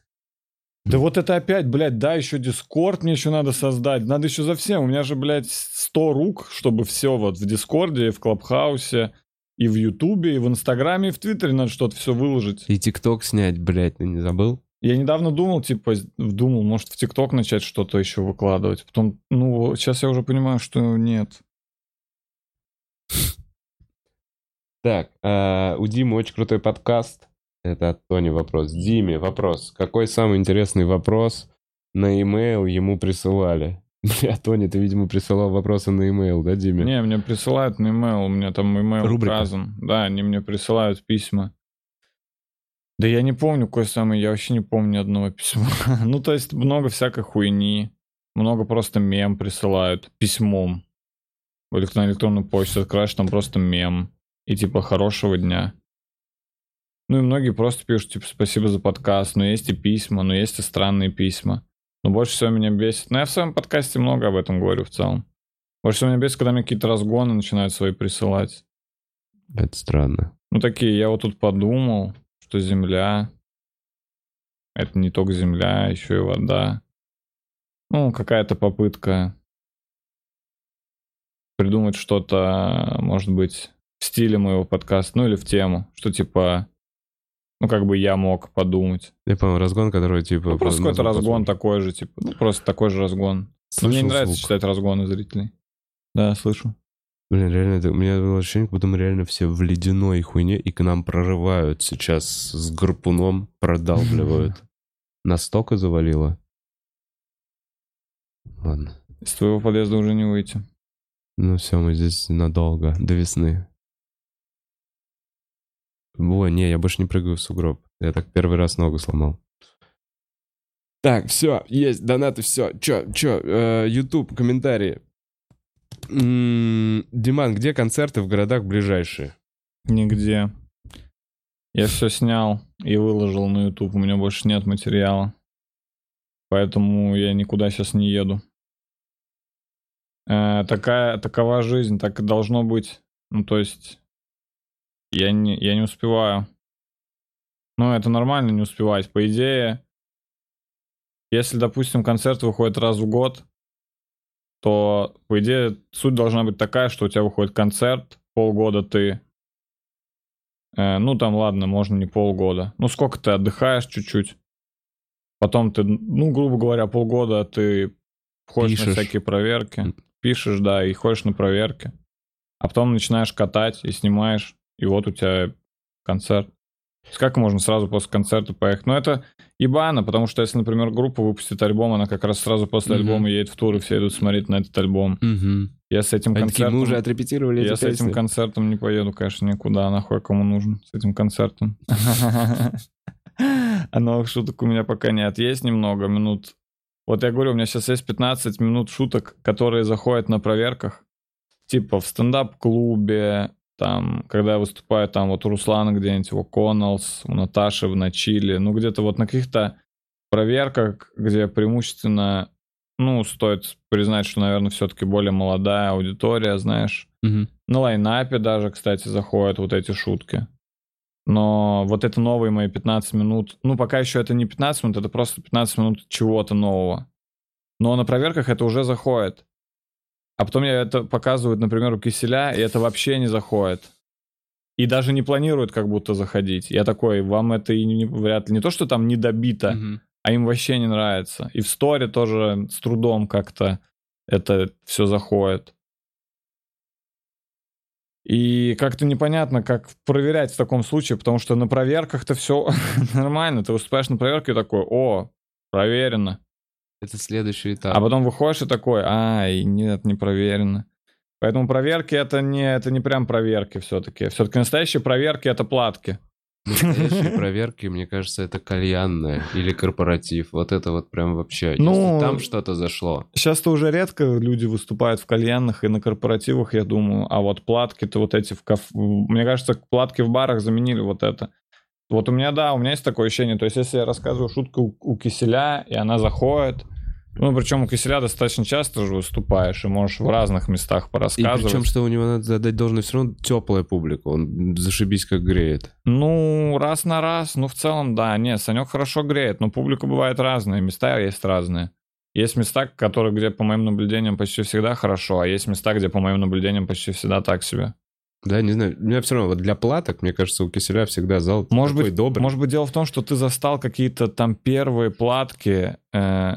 Да вот это опять, блядь, да, еще Дискорд мне еще надо создать. Надо еще за всем. У меня же, блядь, 100 рук, чтобы все вот в Дискорде, и в Клабхаусе, и в Ютубе, и в Инстаграме, и в Твиттере надо что-то все выложить. И ТикТок снять, блядь, ты не забыл? Я недавно думал, типа, думал, может, в ТикТок начать что-то еще выкладывать. Потом, ну, сейчас я уже понимаю, что нет. Так, а, у Димы очень крутой подкаст. Это от Тони вопрос. Диме вопрос. Какой самый интересный вопрос на e-mail ему присылали? Бля, Тони, ты, видимо, присылал вопросы на e-mail, да, Диме? Не, мне присылают на email, у меня там email Рубрика. указан. Да, они мне присылают письма. Да я не помню, какой самый, я вообще не помню ни одного письма. ну, то есть много всякой хуйни. Много просто мем присылают письмом. Элект- на электронную почту открываешь, там просто мем. И типа хорошего дня. Ну и многие просто пишут, типа, спасибо за подкаст. Но есть и письма, но есть и странные письма. Но больше всего меня бесит. Но я в своем подкасте много об этом говорю в целом. Больше всего меня бесит, когда мне какие-то разгоны начинают свои присылать. Это странно. Ну, такие, я вот тут подумал, что Земля — это не только Земля, еще и вода. Ну, какая-то попытка придумать что-то, может быть, в стиле моего подкаста, ну или в тему, что типа, ну, как бы я мог подумать. Я помню, разгон, который, типа... Ну, просто какой-то разгон такой же, типа, ну, просто такой же разгон. Но мне Слышал не нравится звук. читать разгоны зрителей. Да, слышу. Блин, реально, это- у меня было ощущение, как будто мы реально все в ледяной хуйне, и к нам прорывают сейчас с гарпуном, продалбливают. Настолько завалило. Ладно. Из твоего подъезда уже не выйти. Ну все, мы здесь надолго, до весны. Ой, не, я больше не прыгаю в сугроб. Я так первый раз ногу сломал. Так, все, есть, донаты, все. Чё, чё, э, YouTube, комментарии. М, Диман, где концерты в городах ближайшие? Нигде. Я все снял и выложил на YouTube. У меня больше нет материала. Поэтому я никуда сейчас не еду. Э, такая, такова жизнь, так и должно быть. Ну, то есть, я не, я не успеваю. Ну, это нормально не успевать. По идее, если, допустим, концерт выходит раз в год, то, по идее, суть должна быть такая, что у тебя выходит концерт, полгода ты... э, ну, там, ладно, можно не полгода. Ну, сколько ты отдыхаешь чуть-чуть. Потом ты, ну, грубо говоря, полгода ты ходишь на Пишешь. всякие проверки. Пишешь, да, и ходишь на проверки. А потом начинаешь катать и снимаешь. И вот у тебя концерт. Как можно сразу после концерта поехать? Ну, это ебано, потому что если, например, группа выпустит альбом, она как раз сразу после Мгм. альбома едет в тур, и все идут смотреть на этот альбом. Угу. Я с этим Они такие, концертом... мы уже отрепетировали Я с этим песни». концертом не поеду, конечно, никуда. Нахуй кому нужен с этим концертом. А новых шуток у меня пока нет. Есть немного минут. Вот я говорю, у меня сейчас есть 15 минут шуток, которые заходят на проверках. Типа в стендап-клубе, там, когда я выступаю, там вот у Руслана где-нибудь, у Коннелс, у Наташи в Начиле, ну где-то вот на каких-то проверках, где преимущественно, ну, стоит признать, что, наверное, все-таки более молодая аудитория, знаешь, Мгм. на лайнапе даже, кстати, заходят вот эти шутки. Но вот это новые мои 15 минут, ну, пока еще это не 15 минут, это просто 15 минут чего-то нового. Но на проверках это уже заходит. А потом я это показывают, например, у Киселя, и это вообще не заходит. И даже не планируют как будто заходить. Я такой, вам это и не, вряд ли не то, что там не добито, Мгм. а им вообще не нравится. И в сторе тоже с трудом как-то это все заходит. И как-то непонятно, как проверять в таком случае, потому что на проверках-то все нормально. Ты выступаешь на проверке и такой, о, проверено. Это следующий этап. А потом выходишь и такой, ай, нет, не проверено. Поэтому проверки это не, это не прям проверки все-таки. Все-таки настоящие проверки это платки. Настоящие проверки, мне кажется, это кальянная или корпоратив. Вот это вот прям вообще. Ну, Если там что-то зашло. Сейчас-то уже редко люди выступают в кальянных и на корпоративах, я думаю. А вот платки-то вот эти в кафе... Мне кажется, платки в барах заменили вот это. Вот у меня, да, у меня есть такое ощущение. То есть, если я рассказываю шутку у, у киселя, и она заходит, ну, причем у киселя достаточно часто же выступаешь, и можешь в разных местах И порассказывать. причем, что у него надо задать должность все равно теплая публика. Он зашибись как греет. Ну, раз на раз, ну, в целом, да. Не, Санек хорошо греет, но публика бывает разная, места есть разные. Есть места, которые, где, по моим наблюдениям, почти всегда хорошо, а есть места, где, по моим наблюдениям, почти всегда так себе. Да, не знаю. У меня все равно вот для платок, мне кажется, у Киселя всегда зал Может такой быть, добрый. Может быть, дело в том, что ты застал какие-то там первые платки. э,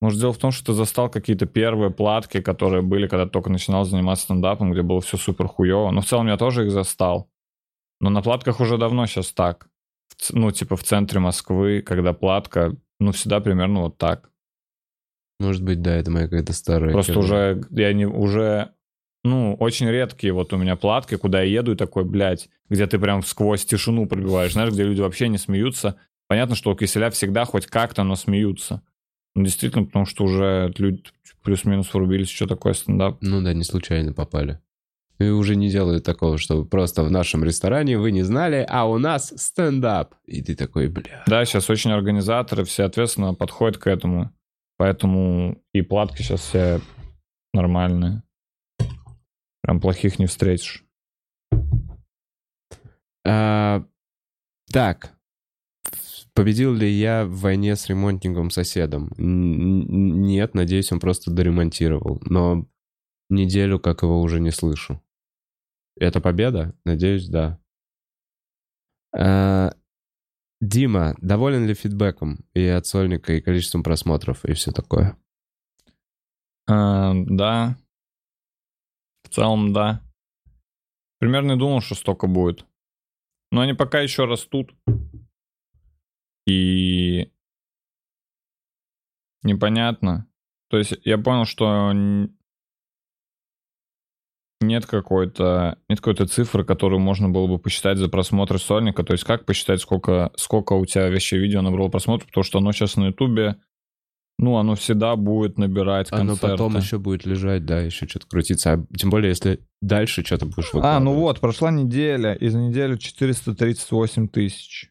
Может, дело в том, что ты застал какие-то первые платки, которые были, когда только начинал заниматься стендапом, где было все супер хуево. Но в целом я тоже их застал. Но на платках уже давно сейчас так. Ну, типа в центре Москвы, когда платка, ну, всегда примерно вот так. Может быть, да, это моя какая-то старая. Просто уже, я не, уже, ну, очень редкие вот у меня платки, куда я еду и такой, блядь, где ты прям сквозь тишину пробиваешь, знаешь, где люди вообще не смеются. Понятно, что у Киселя всегда хоть как-то, но смеются. Ну, действительно, потому что уже люди плюс-минус врубились, что такое стендап. Ну да, не случайно попали. И уже не делают такого, что просто в нашем ресторане вы не знали, а у нас стендап. И ты такой, бля. Да, сейчас очень организаторы все ответственно подходят к этому. Поэтому и платки сейчас все нормальные. Прям плохих не встретишь. А, так. Победил ли я в войне с ремонтником соседом? Н- н- Нет, надеюсь, он просто доремонтировал. Но неделю как его уже не слышу. Это победа? Надеюсь, да. А, Дима, доволен ли фидбэком и от сольника, и количеством просмотров, и все такое? А, да. В целом, да. Примерно думал, что столько будет. Но они пока еще растут. И непонятно. То есть я понял, что нет какой-то нет какой-то цифры, которую можно было бы посчитать за просмотры сольника. То есть как посчитать, сколько, сколько у тебя вещи видео набрало просмотров, потому что оно сейчас на Ютубе, ну, оно всегда будет набирать Оно концерты. потом еще будет лежать, да, еще что-то крутиться. А тем более, если дальше что-то будешь А, ну выкладывать. вот, прошла неделя, и за неделю 438 тысяч.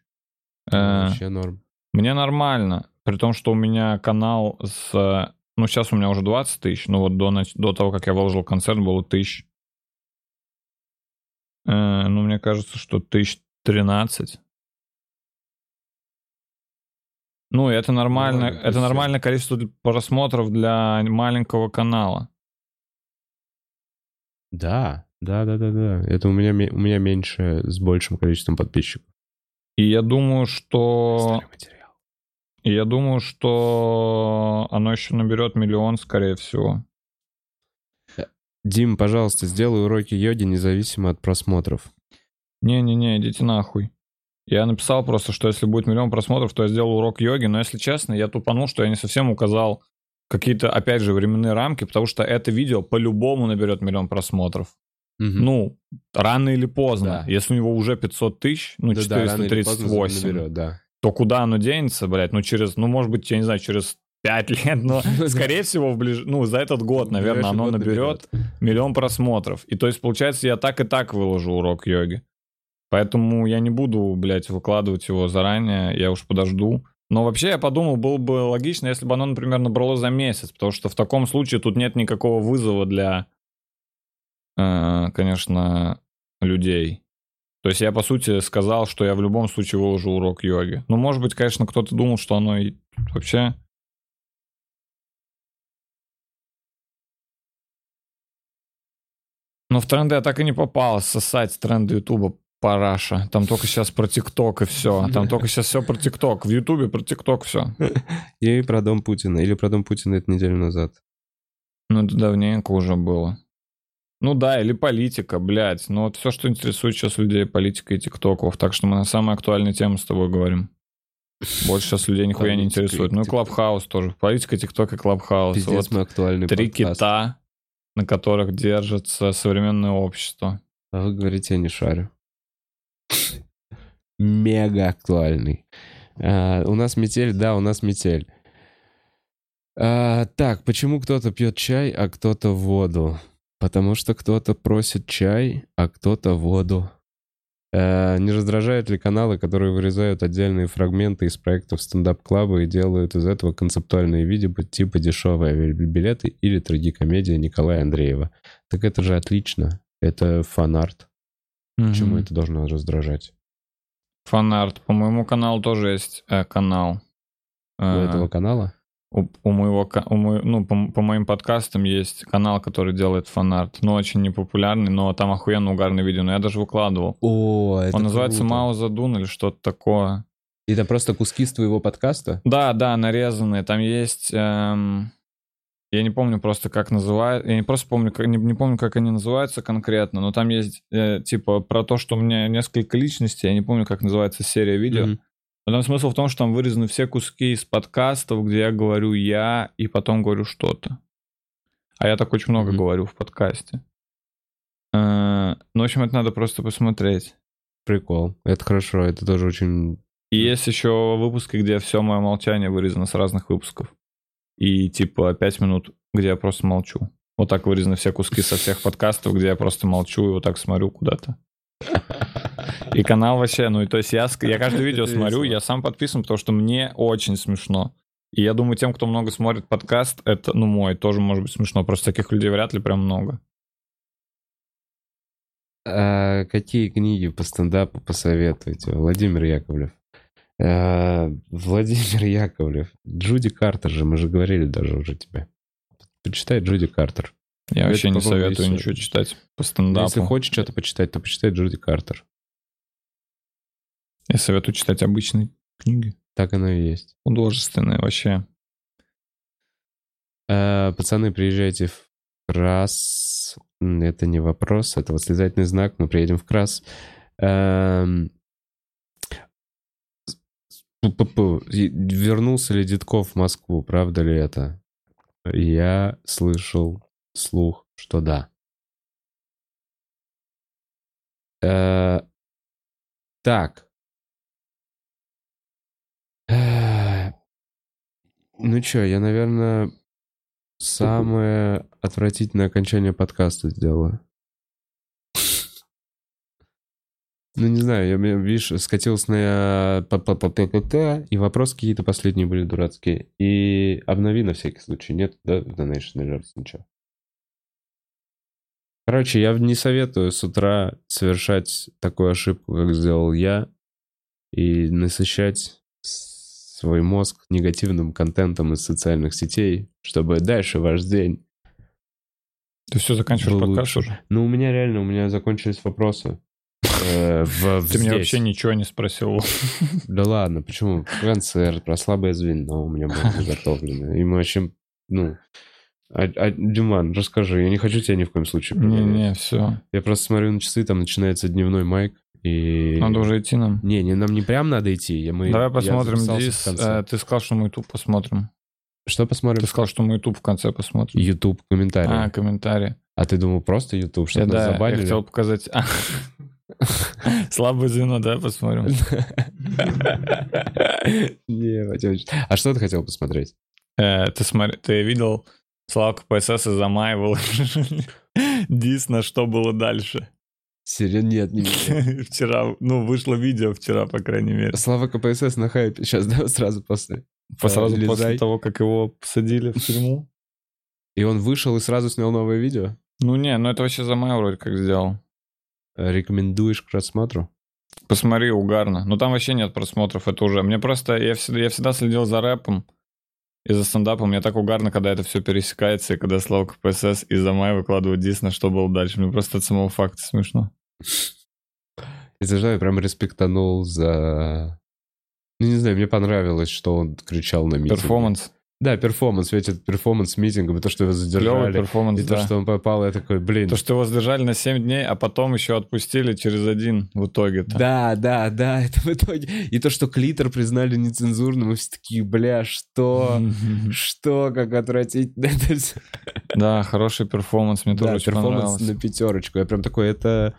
Ну, Э, Вообще норм. Мне нормально, при том, что у меня канал с... э, Ну, сейчас у меня уже 20 тысяч, но вот до, до того, как я выложил концерт, было тысяч. Э, ну, мне кажется, что тысяч 13. Ну, это нормально, то это есть, нормальное количество просмотров для маленького канала. Да, да, да, да, да. Это у меня, ме- у меня меньше с большим количеством подписчиков. И я думаю, что... И я думаю, что оно еще наберет миллион, скорее всего. Дим, пожалуйста, сделай уроки йоги независимо от просмотров. Не-не-не, идите нахуй. Я написал просто, что если будет миллион просмотров, то я сделал урок йоги, но если честно, я тупанул, что я не совсем указал какие-то, опять же, временные рамки, потому что это видео по-любому наберет миллион просмотров. Мгм. Ну, рано или поздно. Да. Если у него уже 500 тысяч, ну, поздно 438, наберет, да. то куда оно денется, блядь? Ну, через, ну, может быть, я не знаю, через 5 лет, но, скорее всего, в ближ... ну, за этот год, наверное, оно наберет миллион просмотров. И то есть, получается, я так и так выложу урок йоги. Поэтому я не буду, блядь, выкладывать его заранее, я уж подожду. Но вообще я подумал, было бы логично, если бы оно, например, набрало за месяц, потому что в таком случае тут нет никакого вызова для, э, конечно, людей. То есть я, по сути, сказал, что я в любом случае выложу урок йоги. Ну, может быть, конечно, кто-то думал, что оно и вообще... Но в тренды я так и не попал сосать тренды Ютуба параша. Там только сейчас про ТикТок и все. Там только сейчас все про ТикТок. В Ютубе про ТикТок все. И про дом Путина. Или про дом Путина это неделю назад. Ну, это давненько уже было. Ну да, или политика, блядь. Ну вот все, что интересует сейчас людей, политика и тикток. Так что мы на самые актуальные темы с тобой говорим. Больше сейчас людей нихуя не интересует. Ну и. Клабхаус тоже. Политика, тикток и Клабхаус. Пиздец, Вот мы актуальный три подкаст. кита, на которых держится современное общество. А вы говорите, я не шарю. Мега актуальный. А, у нас метель, да, у нас метель. А, так, почему кто-то пьет чай, а кто-то воду? Потому что кто-то просит чай, а кто-то воду. А, не раздражают ли каналы, которые вырезают отдельные фрагменты из проектов стендап-клаба и делают из этого концептуальные видео типа дешевые билеты или трагикомедия Николая Андреева? Так это же отлично. Это фан-арт. Почему это должно раздражать? Фанарт. По моему каналу тоже есть э, канал. У Э, этого канала? У, у моего, у мо- ну, по, по моим подкастам есть канал, который делает фанарт. Ну, очень непопулярный, но там охуенно угарные видео. Но я даже выкладывал. О, это Он называется круто. Мао Задун или что-то такое. И это просто куски с твоего подкаста? Да, да, нарезанные. Там есть... эм, я не помню просто, как называют. Я не просто помню, как, не, не помню, как они называются конкретно, но там есть, э, типа, про то, что у меня несколько личностей. Я не помню, как называется серия видео. Мгм. Но там смысл в том, что там вырезаны все куски из подкастов, где я говорю я и потом говорю что-то. А я так очень много Мгм. говорю в подкасте. Э, Ну, в общем, это надо просто посмотреть. Прикол. Это хорошо, это тоже очень... И есть еще выпуски, где все мое молчание вырезано с разных выпусков. И типа 5 минут, где я просто молчу. Вот так вырезаны все куски со всех подкастов, где я просто молчу и вот так смотрю куда-то. И канал вообще, ну и то есть я, я каждое видео Это смотрю, весело. я сам подписан, потому что мне очень смешно. И я думаю, тем, кто много смотрит подкаст, это, ну, мой, тоже может быть смешно. Просто таких людей вряд ли прям много. А какие книги по стендапу посоветуете? Владимир Яковлев. А, Владимир Яковлев. Джуди Картер же, мы же говорили даже уже тебе. Почитай Джуди Картер. Я Это, вообще не советую еще- ничего читать по стендапу. Если хочешь что-то почитать, то почитай Джуди Картер. Я советую читать обычные книги. Так оно и есть. Художественные вообще. А, Пацаны, приезжайте в Крас. Это не вопрос, это восклицательный знак. Мы приедем в Крас. Эм, Пу-пу-пу. И Вернулся ли Дедков в Москву, правда ли это? Я слышал слух, что да. Э, Так. Э, Ну чё, я, наверное, самое отвратительное окончание подкаста сделаю. Ну, не знаю, я, видишь, скатился на п, и вопросы какие-то последние были дурацкие. И обнови на всякий случай. Нет, да, в Donation Alerts ничего. Короче, я не советую с утра совершать такую ошибку, как сделал я, и насыщать свой мозг негативным контентом из социальных сетей, чтобы дальше ваш день Ты все заканчиваешь подкаст уже? Ну, у меня реально, у меня закончились вопросы. Э, в- Ты меня здесь. вообще ничего не спросил. Да ладно, почему? Концерт про слабое звено у меня было заготовлено. И мы вообще, ну... А, а, Диман, расскажи, я не хочу тебя ни в коем случае прогонять. Не-не, все. Я просто смотрю на часы, там начинается дневной майк, и... Надо уже идти нам. Не, не, нам не прям надо идти. Я, мы, Давай я посмотрим дис. конце. Э, Ты сказал, что мы YouTube посмотрим. Что посмотрим? Ты сказал, что мы YouTube в конце посмотрим. YouTube комментарий. А, А, комментарий. ты думал просто YouTube, Я, что нас да, я забанили? хотел показать... Слабое звено, да, посмотрим? Не. А что ты хотел посмотреть? Э, Ты смотри, ты видел Славка ПСС из-за мая выложили дис на что было дальше? Серьезно? Нет, не. Вчера, ну, вышло видео вчера, по крайней мере. Слава КПСС на хайпе. Сейчас, да, сразу после. Сразу Лизай. после того, как его посадили в тюрьму. И он вышел и сразу снял новое видео? Ну не, ну это вообще за май вроде как сделал. Рекомендуешь к просмотру? Посмотри, угарно. Ну там вообще нет просмотров, это уже. Мне просто, я всегда, я всегда следил за рэпом и за стендапом. Мне так угарно, когда это все пересекается, и когда Слава КПСС и Замай выкладывает дисс на что было дальше. Мне просто от самого факта смешно. И за я прям респектанул за... Ну, не знаю, мне понравилось, что он кричал на митинге. Перформанс. Да, перформанс. Ведь это перформанс митинга, и то, что его задержали. перформанс, И то, да. что он попал, я такой, блин. То, что его задержали на 7 дней, а потом еще отпустили через один в итоге-то. Да, да, да, это в итоге. И то, что клитор признали нецензурным, и все такие, бля, что? Что, как отвратительно это все. Да, хороший перформанс, мне тоже очень перформанс на пятерочку. Я прям такой, это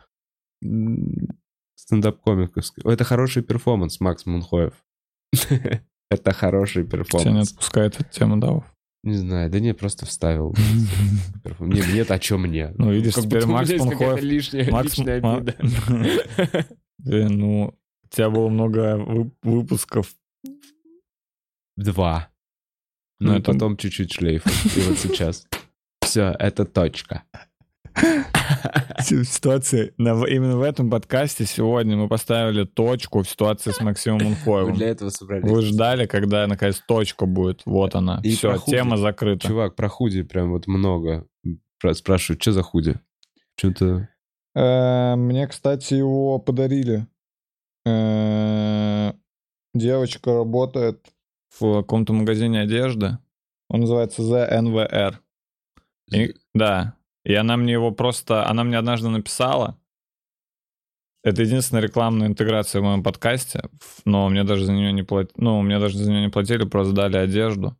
м, стендап-комиковский. Это хороший перформанс, Макс Мунхоев. Это хороший Тебя не перформанс. отпускает от темы давов. Не знаю, да нет, просто вставил. Не, нет, а чё мне? Ну, видишь, Как теперь Макс Мунхоев- лишняя Макс личная обида. Ну, у тебя было много вы- выпусков. Два. Ну, Ну, и потом чуть-чуть шлейф. И вот сейчас. Все, это точка. Ситуации на- именно в этом подкасте сегодня мы поставили точку в ситуации с Максимом Мы Мунхоевым. для этого собрались. Вы ждали, когда наконец точка будет. Вот она. И Все, тема закрыта. Чувак, про худи прям вот много. Спрашивают, что за худи? Что-то... Э, Мне, кстати, его подарили. Э, Девочка работает в каком-то магазине одежды. Он называется The NVR. И- да. И она мне его просто... Она мне однажды написала. Это единственная рекламная интеграция в моем подкасте, но мне даже за нее не платили. Ну, мне даже за нее не платили, просто дали одежду.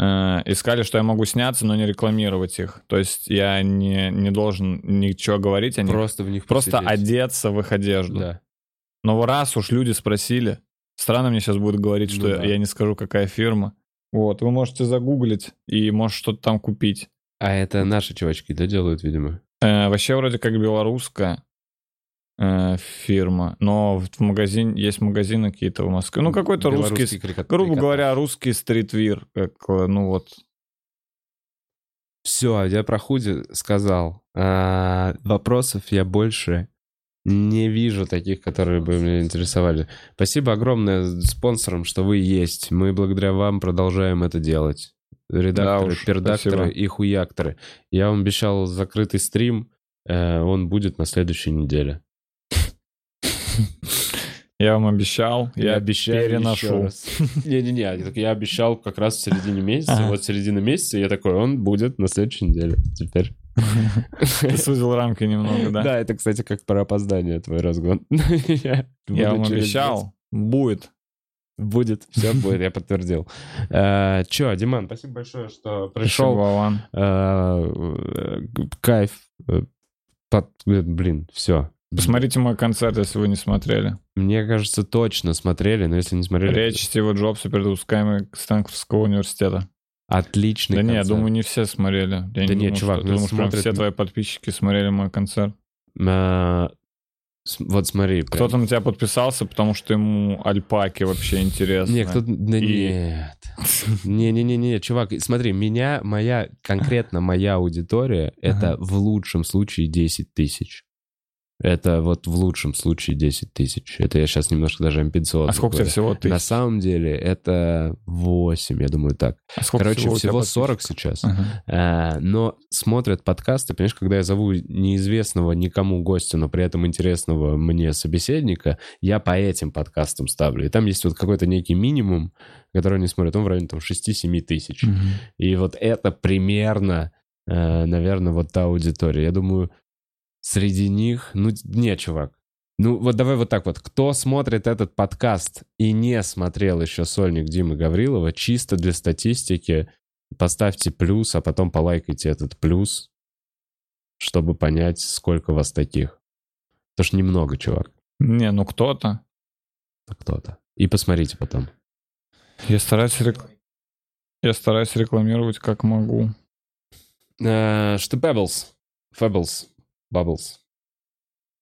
Э, И сказали, что я могу сняться, но не рекламировать их. То есть я не, не должен ничего говорить о них. Просто в них Просто посидеть. одеться в их одежду. Да. Но раз уж люди спросили, странно мне сейчас будет говорить, Ну что да. я не скажу, какая фирма. Вот, вы можете загуглить и может что-то там купить. А это наши чувачки, да, делают, видимо? Э, вообще вроде как белорусская э, фирма, но в магазин есть магазины какие-то в Москве. Ну какой-то русский, крикот- грубо крикотаж. говоря, русский стритвир, как э, ну вот. Все, я про худи сказал. А, вопросов я больше не вижу таких, которые бы меня интересовали. Спасибо огромное спонсорам, что вы есть. Мы благодаря вам продолжаем это делать. Редакторы, уж, пердакторы спасибо. и хуякторы. Я вам обещал закрытый стрим. э, он будет на следующей неделе. Я вам обещал, я, обещаю переношу. Не-не-не, я я обещал как раз в середине месяца. Ага. Вот середина месяца я такой, он будет на следующей неделе. Теперь. Ты сузил рамки немного, да? Да, это, кстати, как про опоздание твой разгон. Я Я вам обещал, будет. Будет, все будет, я подтвердил. Э, Че, Диман, спасибо большое, что пришел. Э, Кайф. Э, Блин, все. Посмотрите мой концерт, если вы не смотрели. Мне кажется, точно смотрели, но если не смотрели... Речь Стива Джобса перед выпусками Стэнфордского университета. Отличный Да не, я концерт. думаю, не все смотрели. Я Да не думаю, чувак, что- ну прям смотрят- все твои подписчики смотрели мой концерт? Вот смотри. Кто-то на тебя подписался, потому что ему альпаки вообще интересны. Не, кто Да И- нет. Не-не-не-не, чувак, смотри, меня, моя, конкретно моя аудитория, это в лучшем случае 10 тысяч. Это вот в лучшем случае 10 тысяч. Это я сейчас немножко даже амбициозно А сколько говорю. всего ты? На самом деле это 8, я думаю, так. А сколько Короче, тебя всего 40 подписчиков? сейчас. Ага. А, но смотрят подкасты, понимаешь, когда я зову неизвестного никому гостя, но при этом интересного мне собеседника, я по этим подкастам ставлю. И там есть вот какой-то некий минимум, который они смотрят, он в районе там 6-7 тысяч. Мгм. И вот это примерно, э, наверное, вот та аудитория. Я думаю, среди них, ну, не, чувак. Ну, вот давай вот так вот. Кто смотрит этот подкаст и не смотрел еще сольник Димы Гаврилова, чисто для статистики, поставьте плюс, а потом полайкайте этот плюс, чтобы понять, сколько вас таких. Потому что немного, чувак. Не, ну кто-то. Кто-то. И посмотрите потом. Я стараюсь, рек- я стараюсь рекламировать как могу. Э, Что Pebbles? Fables. Bubbles.